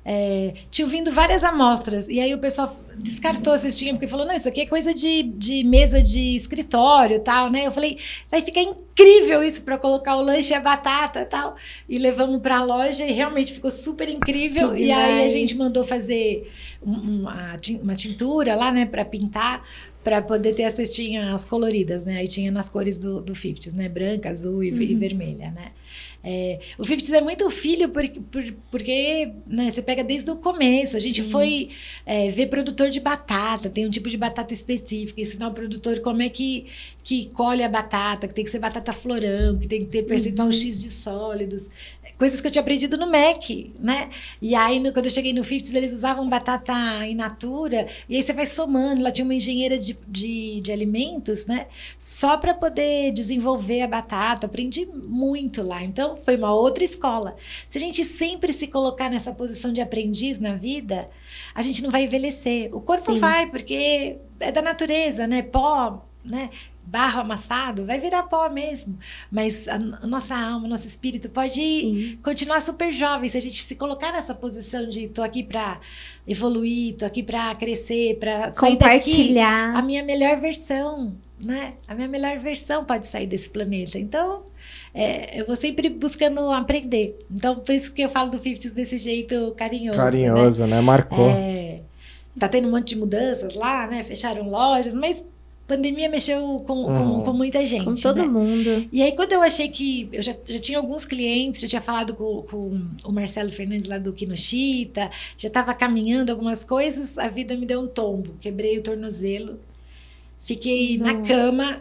é, tinham vindo várias amostras. E aí o pessoal descartou a cestinha, porque falou: não, isso aqui é coisa de, de mesa de escritório e tal, né? Eu falei: vai ficar incrível isso para colocar o lanche e a batata e tal. E levamos para a loja e realmente ficou super incrível. E aí a gente mandou fazer um- uma, uma tintura lá, né, para pintar. Para poder ter as cestinhas coloridas, né? Aí tinha nas cores do, do 50s, né? Branca, azul e, e vermelha, né? É, o 50s é muito filho porque, por- porque né, você pega desde o começo. A gente foi é, ver produtor de batata, tem um tipo de batata específica, ensinar o produtor como é que, que colhe a batata, que tem que ser batata florão, que tem que ter percentual X de sólidos. Coisas que eu tinha aprendido no MEC, né? E aí, no- quando eu cheguei no 50s, eles usavam batata in natura, e aí você vai somando. Lá tinha uma engenheira de, de, de alimentos, né? Só para poder desenvolver a batata. Aprendi muito lá. Então, foi uma outra escola. Se a gente sempre se colocar nessa posição de aprendiz na vida, a gente não vai envelhecer. O corpo Sim. vai, porque é da natureza, né? Pó, né? Barro amassado, vai virar pó mesmo. Mas a, a nossa alma, nosso espírito pode continuar super jovem. Se a gente se colocar nessa posição de tô aqui para evoluir, tô aqui para crescer, para sair daqui Compartilhar. a minha melhor versão, né? A minha melhor versão pode sair desse planeta. Então, é, eu vou sempre buscando aprender. Então, por isso que eu falo do 50s desse jeito carinhoso. Né? Carinhoso, né? Marcou. É, tá tendo um monte de mudanças lá, né? Fecharam lojas, mas pandemia mexeu com, com, Uhum. com muita gente. Com todo né? mundo. E aí, quando eu achei que. Eu já, já tinha alguns clientes, já tinha falado com, com o Marcelo Fernandes lá do Kinoshita, já estava caminhando algumas coisas, a vida me deu um tombo. Quebrei o tornozelo, fiquei na Nossa. cama.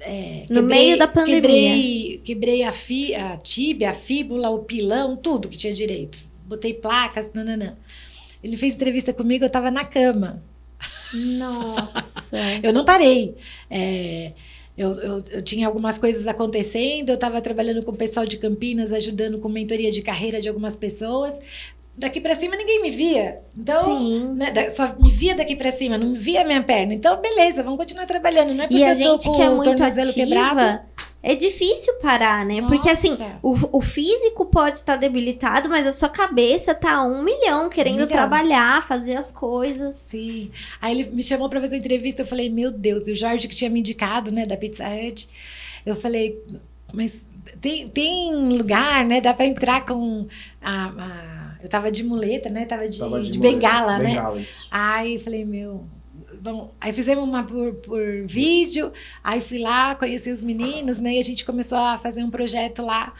é, No meio da pandemia. Quebrei, quebrei a, fi, a tíbia, a fíbula, o pilão, tudo que tinha direito. Botei placas, nananã. Ele fez entrevista comigo, eu estava na cama. Nossa. Eu não parei. É, eu, eu, eu tinha algumas coisas acontecendo, eu estava trabalhando com o pessoal de Campinas, ajudando com mentoria de carreira de algumas pessoas. Daqui para cima ninguém me via. Então, né, só me via daqui para cima, não me via minha perna. Então, beleza, vamos continuar trabalhando. Não é porque E a eu tô gente com que é o muito tornozelo quebrado. É difícil parar, né? Porque assim, Nossa. o, o físico pode estar debilitado, mas a sua cabeça tá a um milhão querendo milhão. trabalhar, fazer as coisas. Sim. Aí ele me chamou para fazer entrevista, eu falei, meu Deus, e o Jorge que tinha me indicado, né, da Pizza Hut, eu falei, mas tem, tem lugar, né, dá para entrar com a, a- Eu tava de muleta, né, tava de, Tava de muleta. bengala, né. Bengala, isso. Aí falei, meu. Bom, aí fizemos uma por, por vídeo, aí fui lá, conheci os meninos, né? E a gente começou a fazer um projeto lá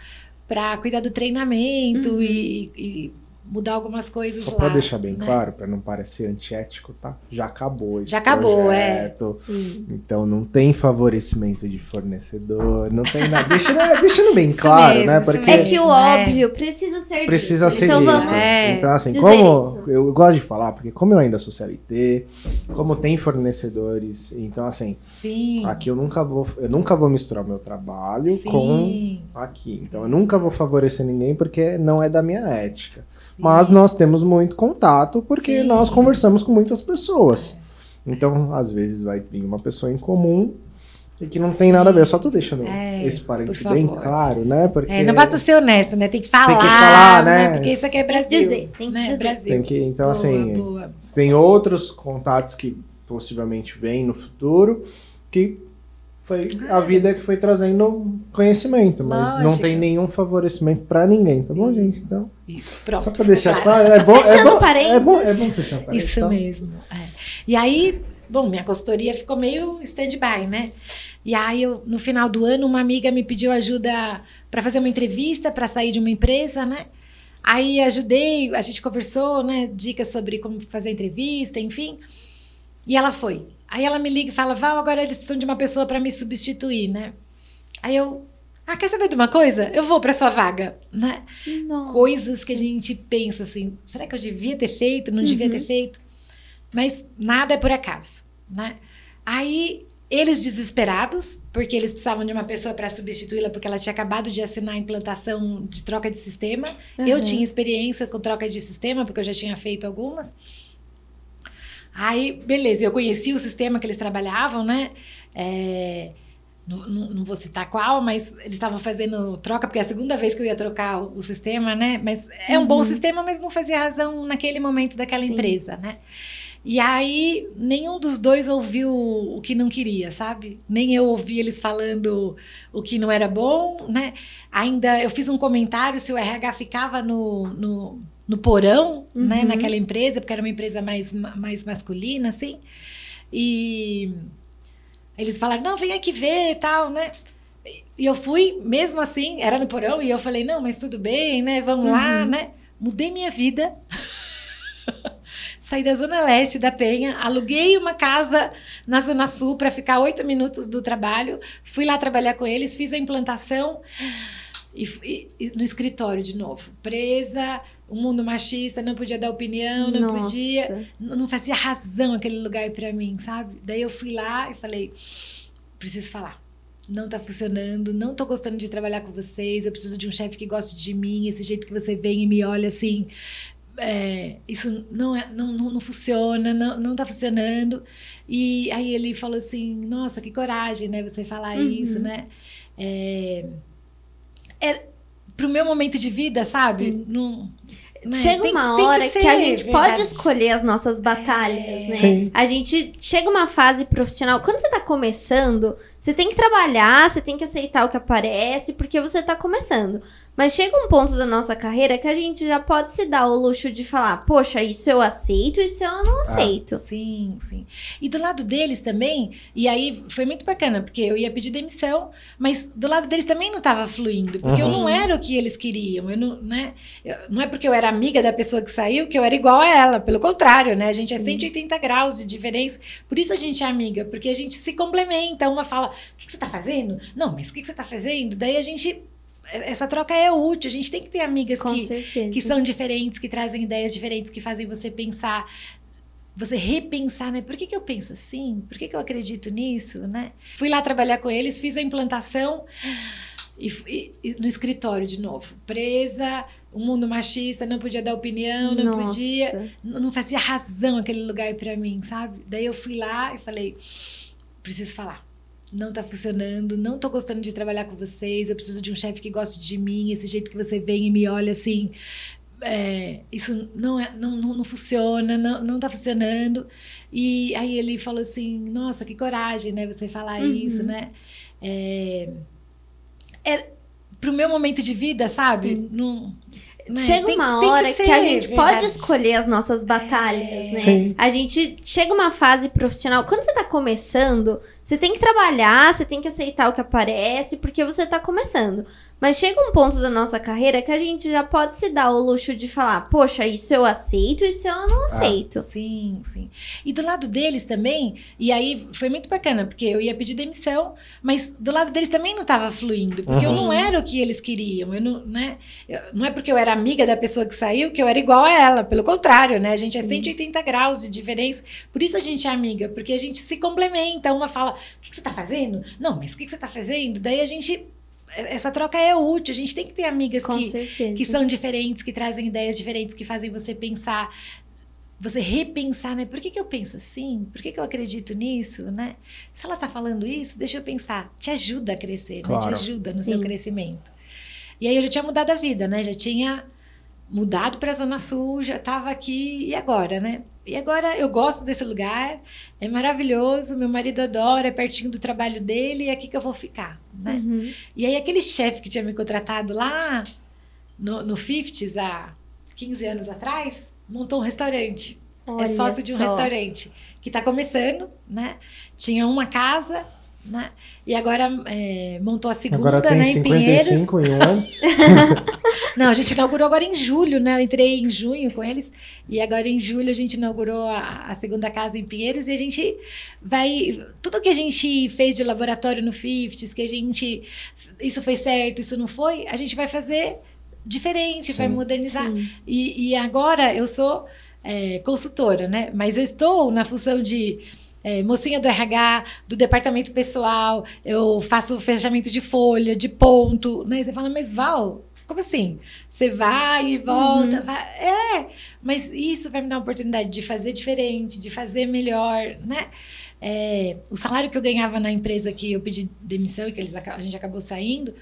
para cuidar do treinamento Uhum. e, e mudar algumas coisas Só lá. pra deixar bem né? claro, pra não parecer antiético, tá? Já acabou esse Já acabou, é. projeto. Sim. Então não tem favorecimento de fornecedor, não tem nada. Deixando, deixando bem claro, mesmo, né? Porque É que o é. óbvio precisa ser precisa dito. ser Então dito. vamos. É. Então, assim, dizer como isso. eu gosto de falar, porque como eu ainda sou CLT, como tem fornecedores, então assim, Sim. aqui eu nunca vou, eu nunca vou misturar o meu trabalho Sim. com aqui. Então eu nunca vou favorecer ninguém porque não é da minha ética. Sim. Mas nós temos muito contato porque Sim. nós conversamos com muitas pessoas. Então, às vezes vai vir uma pessoa em comum E que não tem nada a ver, só tô deixando É, esse parênteses bem claro, né? Porque É, não basta ser honesto, né? Tem que falar, falar, né? Porque isso aqui é Tem que Brasil. dizer, tem que né? dizer. Brasil. tem que. Então, boa, assim, boa. tem outros contatos que possivelmente vêm no futuro que foi a vida que foi trazendo conhecimento, mas não Lógico. tem nenhum favorecimento pra ninguém, tá bom, gente? Então, Isso, pronto. só ficou deixar claro. claro, é bom, é bom, é bom, é bom fechar parênteses. Isso tá? mesmo. é. E aí, bom, minha consultoria ficou meio stand-by, né? E aí, eu, no final do ano, uma amiga me pediu ajuda para fazer uma entrevista, para sair de uma empresa, né? Aí ajudei, a gente conversou, né? Dicas sobre como fazer entrevista, enfim. E ela foi. Aí ela me liga e fala: Val, agora eles precisam de uma pessoa para me substituir, né? Aí eu. Ah, quer saber de uma coisa? Eu vou para sua vaga, né? Nossa. coisas que a gente pensa assim, será que eu devia ter feito, não devia Uhum. ter feito? Mas nada é por acaso, né? Aí eles desesperados, porque eles precisavam de uma pessoa para substituí-la, porque ela tinha acabado de assinar a implantação de troca de sistema. Eu Uhum. tinha experiência com troca de sistema, porque eu já tinha feito algumas. Aí, beleza, eu conheci o sistema que eles trabalhavam, né? É, não, não- vou citar qual, mas eles estavam fazendo troca, porque é a segunda vez que eu ia trocar o, o sistema, né? Mas é um bom Uhum. sistema, mas não fazia razão naquele momento daquela Sim. empresa, né? E aí, nenhum dos dois ouviu o que não queria, sabe? Nem eu ouvi eles falando o que não era bom, né? Ainda eu fiz um comentário se o RH ficava no, no, no porão, né? Uhum. Naquela empresa, porque era uma empresa mais, ma- mais masculina, assim. E eles falaram, não, vem aqui ver e tal, né? E eu fui, mesmo assim, era no porão, e eu falei, não, mas tudo bem, né? Vamos lá, Uhum. né? Mudei minha vida. Saí da Zona Leste da Penha, aluguei uma casa na Zona Sul para ficar oito minutos do trabalho. Fui lá trabalhar com eles, fiz a implantação e, e- e no escritório de novo. Presa, o mundo machista, não podia dar opinião, não Nossa. podia não fazia razão aquele lugar para mim, sabe? Daí eu fui lá e falei, preciso falar. Não tá funcionando, não tô gostando de trabalhar com vocês, eu preciso de um chefe que goste de mim, esse jeito que você vem e me olha assim, é, isso não, é, não, não, não funciona, não, não tá funcionando. E aí ele falou assim, nossa, que coragem, né, você falar Uhum. isso, né? É, é, pro meu momento de vida, sabe? Não, né? Chega Tem- uma hora que, ser a gente pode verdade. escolher as nossas batalhas, É. né? Sim. A gente chega uma fase profissional. Quando você tá começando, você tem que trabalhar, você tem que aceitar o que aparece, porque você tá começando. Mas chega um ponto da nossa carreira que a gente já pode se dar o luxo de falar: poxa, isso eu aceito, isso eu não aceito. Sim, sim. E do lado deles também, e aí foi muito bacana, porque eu ia pedir demissão, mas do lado deles também não estava fluindo, porque eu Uhum. não era o que eles queriam. Eu não, né? Eu- não é porque eu era amiga da pessoa que saiu que eu era igual a ela, pelo contrário, né? A gente é 180 graus de diferença. Por isso a gente é amiga, porque a gente se complementa. Uma fala: o que, que você está fazendo? Não, mas o que, que você está fazendo? Daí a gente. Essa troca é útil, a gente tem que ter amigas Com que, certeza. que são diferentes, que trazem ideias diferentes, que fazem você pensar, você repensar, né? Por que, que eu penso assim? Por que, que eu acredito nisso, né? Fui lá trabalhar com eles, fiz a implantação e, e- e no escritório de novo. Presa, o mundo machista, não podia dar opinião, não Nossa. podia, não não fazia razão aquele lugar para mim, sabe? Daí eu fui lá e falei, preciso falar. Não tá funcionando, não tô gostando de trabalhar com vocês, eu preciso de um chefe que goste de mim, esse jeito que você vem e me olha assim, é, isso não, é, não, não, não funciona, não, não tá funcionando. E aí ele falou assim, nossa, que coragem, né, você falar Uhum. isso, né? É, é, pro meu momento de vida, sabe? Sim. Não, né? Chega Tem- uma que hora que, ser, a gente pode verdade. escolher as nossas batalhas, É. né? Sim. A gente chega uma fase profissional. Quando você tá começando, você tem que trabalhar, você tem que aceitar o que aparece, porque você tá começando. Mas chega um ponto da nossa carreira que a gente já pode se dar o luxo de falar: poxa, isso eu aceito, isso eu não aceito. Sim, sim. E do lado deles também, e aí foi muito bacana, porque eu ia pedir demissão, mas do lado deles também não estava fluindo, porque eu Uhum. não era o que eles queriam. Eu não, né? Eu- não é porque eu era amiga da pessoa que saiu que eu era igual a ela, pelo contrário, né? A gente é 180 graus de diferença. Por isso a gente é amiga, porque a gente se complementa. Uma fala: o que, que você está fazendo? Não, mas o que, que você está fazendo? Daí a gente. Essa troca é útil, a gente tem que ter amigas Com que, certeza. que são diferentes, que trazem ideias diferentes, que fazem você pensar, você repensar, né? Por que, que eu penso assim? Por que, que eu acredito nisso, né? Se ela está falando isso, deixa eu pensar. Te ajuda a crescer, claro. né? Te ajuda no Sim. seu crescimento. E aí eu já tinha mudado a vida, né? Já tinha mudado para a Zona Sul, já estava aqui, e agora, né? E agora eu gosto desse lugar, é maravilhoso, meu marido adora, é pertinho do trabalho dele, e é aqui que eu vou ficar, né? Uhum. E aí aquele chefe que tinha me contratado lá no, no 50s há 15 anos atrás, montou um restaurante. É Olha é sócio de um restaurante que está começando, né? Tinha uma casa, né? E agora é, montou a segunda, agora tem né, em Pinheiros. Em um ano. Não, a gente inaugurou agora em julho, né? Eu entrei em junho com eles e agora em julho a gente inaugurou a, a segunda casa em Pinheiros e a gente vai tudo que a gente fez de laboratório no Fifties, que a gente isso foi certo, isso não foi, a gente vai fazer diferente, sim, vai modernizar. E, e, agora eu sou é, consultora, né? Mas eu estou na função de é, mocinha do RH, do departamento pessoal, eu faço fechamento de folha, de ponto, né? Você fala, mas Val, como assim? Você vai e volta, uhum. vai, é, mas isso vai me dar uma oportunidade de fazer diferente, de fazer melhor, né? É, o salário que eu ganhava na empresa que eu pedi demissão e que eles, a gente acabou saindo,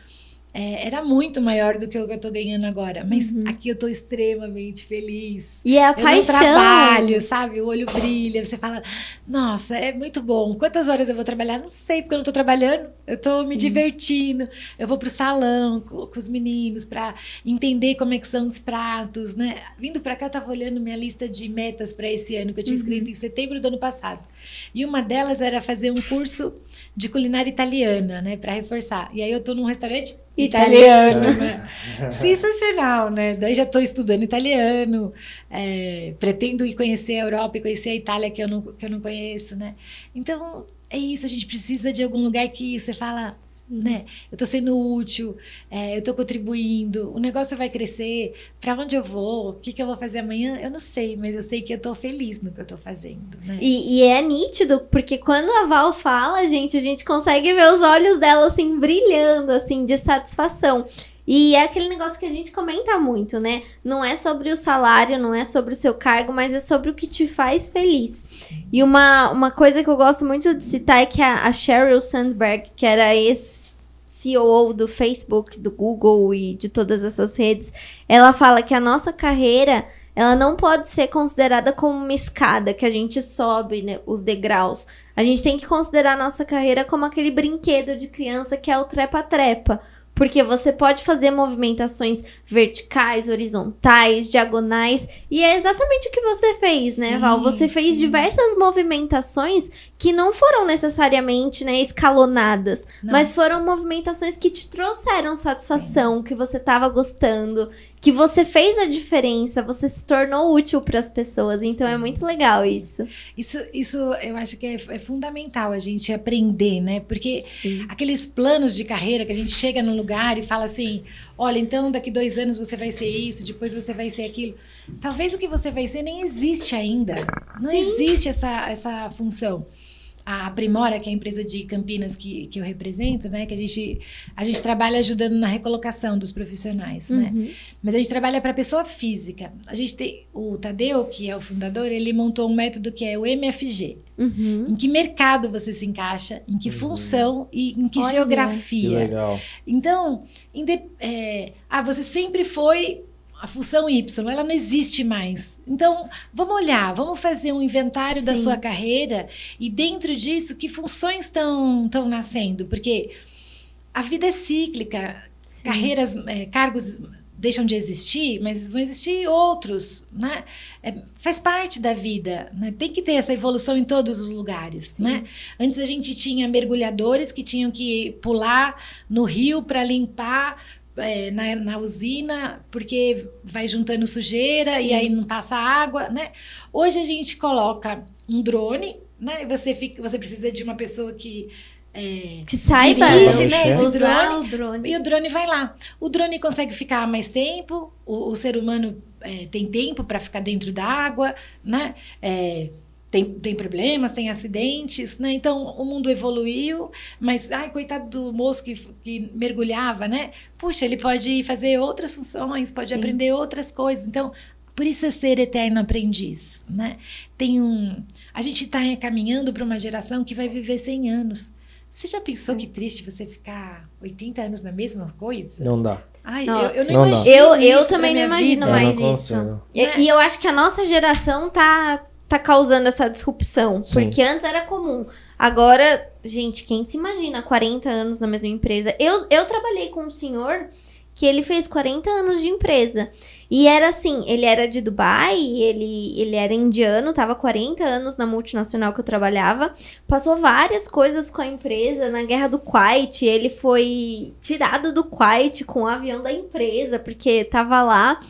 é, era muito maior do que o que eu estou ganhando agora. Mas uhum. aqui eu estou extremamente feliz. E é a eu paixão. Eu trabalho, sabe? O olho brilha. Você fala, nossa, é muito bom. Quantas horas eu vou trabalhar? Não sei, porque eu não estou trabalhando. Eu estou me divertindo. Eu vou para o salão com, com, os meninos para entender como é que são os pratos, né? Vindo para cá, eu estava olhando minha lista de metas para esse ano, que eu tinha uhum. escrito em setembro do ano passado. E uma delas era fazer um curso de culinária italiana, né? Para reforçar. E aí eu estou num restaurante italiano, né? Sensacional, né? Daí já estou estudando italiano, é, pretendo ir conhecer a Europa e conhecer a Itália que eu não, que eu não conheço, né? Então, é isso, a gente precisa de algum lugar que você fala, né? Eu estou sendo útil, é, eu estou contribuindo, o negócio vai crescer. Para onde eu vou? O que, que eu vou fazer amanhã? Eu não sei, mas eu sei que eu estou feliz no que eu estou fazendo. Né? E, e, é nítido, porque quando a Val fala, gente, a gente consegue ver os olhos dela assim brilhando, assim, de satisfação. E é aquele negócio que a gente comenta muito, né? Não é sobre o salário, não é sobre o seu cargo, mas é sobre o que te faz feliz. E uma, uma coisa que eu gosto muito de citar é que a, a Sheryl Sandberg, que era esse CEO do Facebook, do Google e de todas essas redes, ela fala que a nossa carreira ela não pode ser considerada como uma escada que a gente sobe né, os degraus. A gente tem que considerar a nossa carreira como aquele brinquedo de criança que é o trepa-trepa. Porque você pode fazer movimentações verticais, horizontais, diagonais. E é exatamente o que você fez, né, sim, Val? Você fez diversas movimentações que não foram necessariamente né, escalonadas, não. mas foram movimentações que te trouxeram satisfação, sim. que você estava gostando, que você fez a diferença, você se tornou útil para as pessoas. Então é Sim. é muito legal isso. Isso, isso eu acho que é, é fundamental a gente aprender, né? Porque Sim. aqueles planos de carreira que a gente chega no lugar e fala assim: olha, então daqui dois anos você vai ser isso, depois você vai ser aquilo. Talvez o que você vai ser nem existe ainda. Não Sim. existe essa, essa função a Aprimora, que é a empresa de Campinas que, que eu represento, né? Que a gente, a gente trabalha ajudando na recolocação dos profissionais, né? uhum. né? Mas a gente trabalha para pessoa física. A gente tem o Tadeu, que é o fundador, ele montou um método que é o MFG. Uhum. Em que mercado você se encaixa, em que uhum. função e em que Olha, geografia. Que legal. Então, é, ah, você sempre foi a função Y, ela não existe mais. Então, vamos olhar, vamos fazer um inventário Sim. da sua carreira e dentro disso, que funções estão nascendo? Porque a vida é cíclica, Sim. carreiras, é, cargos deixam de existir, mas vão existir outros, né? É, faz parte da vida, né? Tem que ter essa evolução em todos os lugares, Sim. né? Antes a gente tinha mergulhadores que tinham que pular no rio para limpar é, na, na, usina porque vai juntando sujeira e aí não passa água, né? Hoje a gente coloca um drone, né? Você fica, você precisa de uma pessoa que é, que saiba dirige, né, esse drone, o drone, e o drone vai lá. O drone consegue ficar mais tempo, o, o ser humano é, tem tempo para ficar dentro da água, né? É, tem, tem problemas, tem acidentes, né? Então o mundo evoluiu, mas ai, coitado do moço que, que mergulhava, né? Puxa, ele pode fazer outras funções, pode Sim. aprender outras coisas. Então, Por isso é ser eterno aprendiz, né? Tem um, a gente está caminhando para uma geração que vai viver 100 anos. Você já pensou que triste você ficar 80 anos na mesma coisa? Não dá. Ai, Não. eu, eu não, Não imagino. Eu, isso eu pra também não imagino vida. Eu mais não isso. E, Né? e eu acho que a nossa geração tá, tá causando essa disrupção. Sim. Porque antes era comum. Agora, gente, quem se imagina 40 anos na mesma empresa? Eu, eu trabalhei com um senhor que ele fez 40 anos de empresa. E era assim, ele era de Dubai, ele, ele era indiano, tava 40 anos na multinacional que eu trabalhava, passou várias coisas com a empresa, na guerra do Kuwait, ele foi tirado do Kuwait com o avião da empresa, porque tava lá.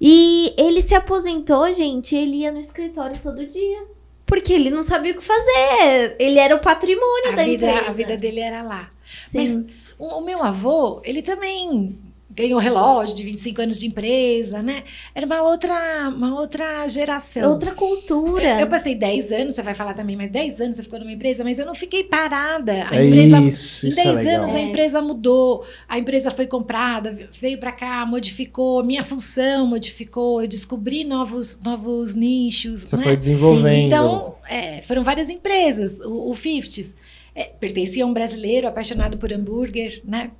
E ele se aposentou, gente, ele ia no escritório todo dia. Porque ele não sabia o que fazer. Ele era o patrimônio da A vida, empresa. a vida dele era lá. Sim. O, o meu avô, ele também ganhou relógio de 25 anos de empresa, né? Era uma outra, uma outra geração. Outra cultura. Eu passei 10 anos, você vai falar também, mas 10 anos você ficou numa empresa, mas eu não fiquei parada. A É empresa, isso, em isso é 10 legal. anos a É. empresa mudou, a empresa foi comprada, veio para cá, modificou, minha função modificou, eu descobri novos, novos nichos. Você né? foi desenvolvendo. Então, é, foram várias empresas. O, o Fifties é, pertencia a um brasileiro apaixonado por hambúrguer, né?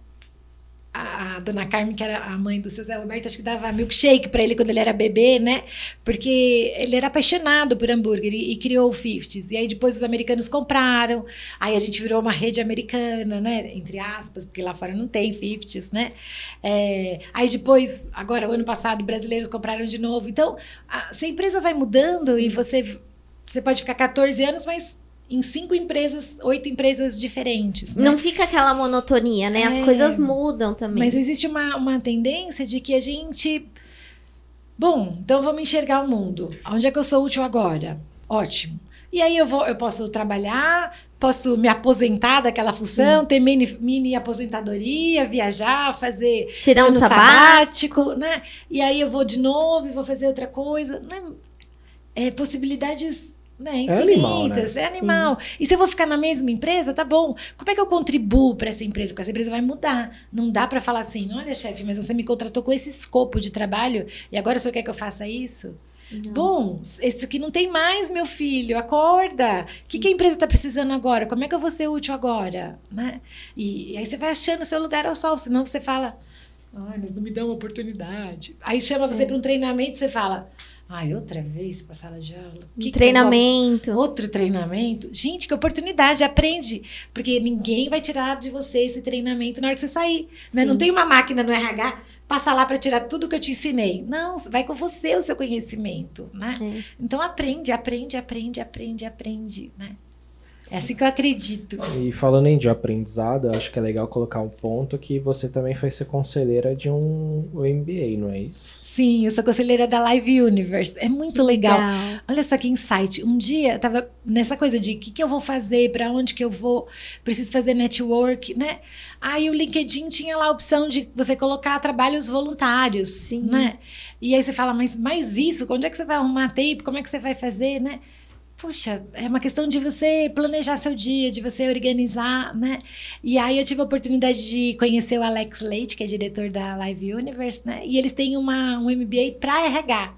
A, dona Carmen, que era a mãe do seu Zé Roberto, acho que dava milkshake para ele quando ele era bebê, né? Porque ele era apaixonado por hambúrguer e, e criou o Fifties. E aí depois os americanos compraram. Aí a gente virou uma rede americana, né? Entre aspas, porque lá fora não tem Fifties, né? É, aí depois, agora, o ano passado, brasileiros compraram de novo. Então, a, se a empresa vai mudando e você, você pode ficar 14 anos, mas em cinco empresas, oito empresas diferentes. Né? Não fica aquela monotonia, né? As É. coisas mudam também. Mas existe uma, uma tendência de que a gente. Bom, então vamos enxergar o mundo. Onde é que eu sou útil agora? Ótimo. E aí eu vou, eu posso trabalhar, posso me aposentar daquela função, ter mini, mini aposentadoria, viajar, fazer Tirar um ano sabático. né? E aí eu vou de novo e vou fazer outra coisa. Né? É, possibilidades né, É animal, infinitas. né? É animal. E se eu vou ficar na mesma empresa, tá bom. Como é que eu contribuo para essa empresa? Porque essa empresa vai mudar. Não dá para falar assim, olha, chefe, mas você me contratou com esse escopo de trabalho e agora o senhor quer que eu faça isso? Bom, esse aqui não tem mais, meu filho. Acorda. O que, que a empresa está precisando agora? Como é que eu vou ser útil agora? Né? E, e aí você vai achando o seu lugar ao sol. Senão você fala, ai, mas não me uma oportunidade. Aí chama você para um treinamento e você fala, ai, outra vez para sala de aula. Que treinamento. Outro treinamento. Gente, que oportunidade, aprende. Porque ninguém vai tirar de você esse treinamento na hora que você sair. Né? Não tem uma máquina no RH, passa lá para tirar tudo que eu te ensinei. Não, vai com você o seu conhecimento. Né? É. Então aprende, aprende, aprende, aprende, aprende. Né? É assim que eu acredito. E falando em de aprendizado, eu acho que é legal colocar um ponto que você também foi ser conselheira de um MBA, não é isso? Sim, eu sou conselheira da Live Universe. É muito legal. Olha só que insight. Um dia eu tava nessa coisa de o que, que eu vou fazer, para onde que eu vou, preciso fazer network, né? Aí o LinkedIn tinha lá a opção de você colocar trabalhos voluntários, Sim. né? E aí você fala, mas mais isso, onde é que você vai arrumar tempo? Como é que você vai fazer, né? Puxa, é uma questão de você planejar seu dia, de você organizar, né? E aí eu tive a oportunidade de conhecer o Alex Leite, que é diretor da Live Universe, né? E eles têm uma, um MBA para RH.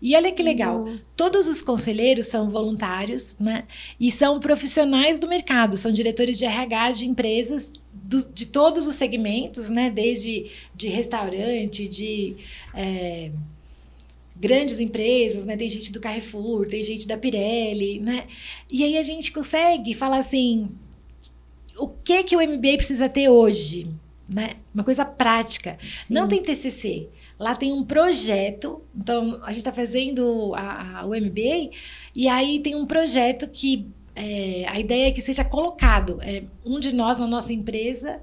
E olha que legal, Nossa. todos os conselheiros são voluntários, né? E são profissionais do mercado, são diretores de RH de empresas do- de todos os segmentos, né? Desde de restaurante, de é, grandes empresas, né? Tem gente do Carrefour, tem gente da Pirelli, né? E aí a gente consegue falar assim, o que que o MBA precisa ter hoje, né? Uma coisa prática. Não tem TCC. Lá tem um projeto, então a gente está fazendo a, a- o MBA e aí tem um projeto que é, a ideia é que seja colocado é, um de nós na nossa empresa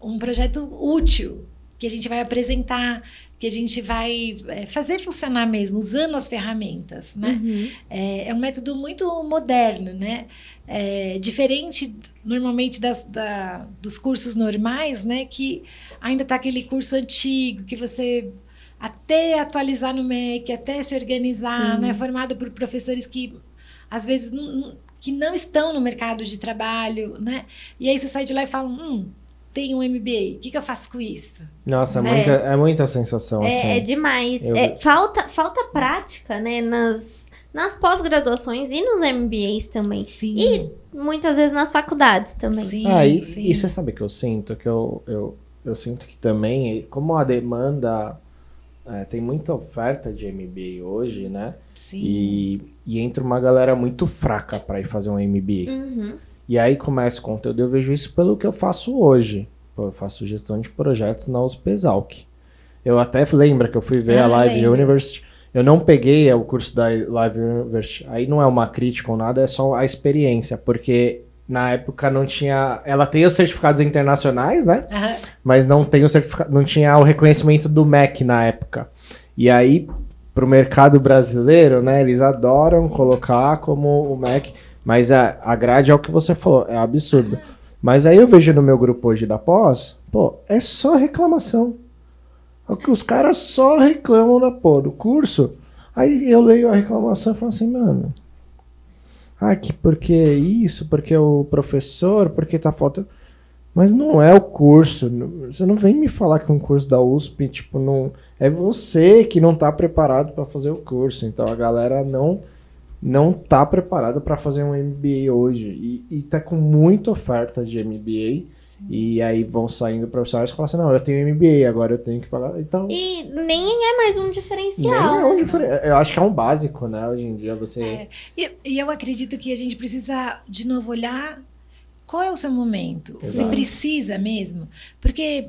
um projeto útil que a gente vai apresentar, que a gente vai é, fazer funcionar mesmo usando as ferramentas, né? Uhum. É, é um método muito moderno, né? É, diferente normalmente das, da- dos cursos normais, né? Que ainda está aquele curso antigo que você até atualizar no MEC, até se organizar, né? Formado por professores que às vezes não, não- que não estão no mercado de trabalho, né? E aí você sai de lá e fala, hum, tenho um MBA, o que, que eu faço com isso? Nossa, é, É. muita, é muita sensação, assim. É, é demais. Eu- É, falta, falta prática, né? Nas, nas pós-graduações e nos MBAs também. Sim. E muitas vezes nas faculdades também. Sim, Ah, e, sim. e você sabe que eu sinto? Que eu, eu, eu sinto que também, como a demanda é, tem muita oferta de MBA hoje, né? Sim. E, e entra uma galera muito fraca para ir fazer um MBA. Uhum. E aí começa o conteúdo, eu vejo isso pelo que eu faço hoje. Pô, Eu faço gestão de projetos na USP Exalc. Eu até lembro que eu fui ver Ah, a Live lembro. University. Eu não peguei o curso da Live University. Aí não é uma crítica ou nada, é só a experiência. Porque na época não tinha... Ela tem os certificados internacionais, né? Aham. mas não tem o certificado, não tinha o reconhecimento do MEC na época. E aí, pro mercado brasileiro, né, eles adoram colocar como o MEC, mas a, a grade é o que você falou, é absurdo. Mas aí eu vejo no meu grupo hoje da pós, pô, é só reclamação. É Os caras só reclamam da pô, do curso. Aí eu leio a reclamação e falo assim, mano. Ah, que porque isso, porque o professor, porque tá faltando. Mas não é o curso. Você não vem me falar que um curso da USP, tipo, não. É você que não tá preparado para fazer o curso. Então a galera não não tá preparada para fazer um MBA hoje. E, e tá com muita oferta de MBA. E aí vão saindo professores e falam assim, não, eu tenho MBA, agora eu tenho que pagar. Então. E nem é mais um Nem diferencial. é um diferen- Eu acho que é um básico, né? Hoje em dia você. É. E, e eu acredito que a gente precisa, de novo, olhar qual é o seu momento. Você Exato. precisa mesmo. Porque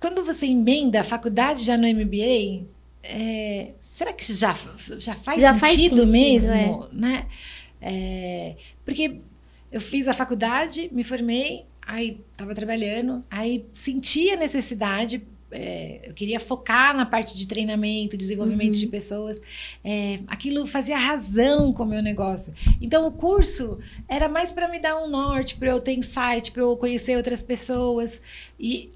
quando você emenda a faculdade já no MBA, é, será que já, já faz Já faz sentido, sentido, mesmo? Né? É, porque eu fiz a faculdade, me formei, aí estava trabalhando, aí senti a necessidade. é, eu queria focar na parte de treinamento, desenvolvimento Uhum. de pessoas. É, aquilo fazia razão com o meu negócio. Então, o curso era mais para me dar um norte, para eu ter insight, para eu conhecer outras pessoas e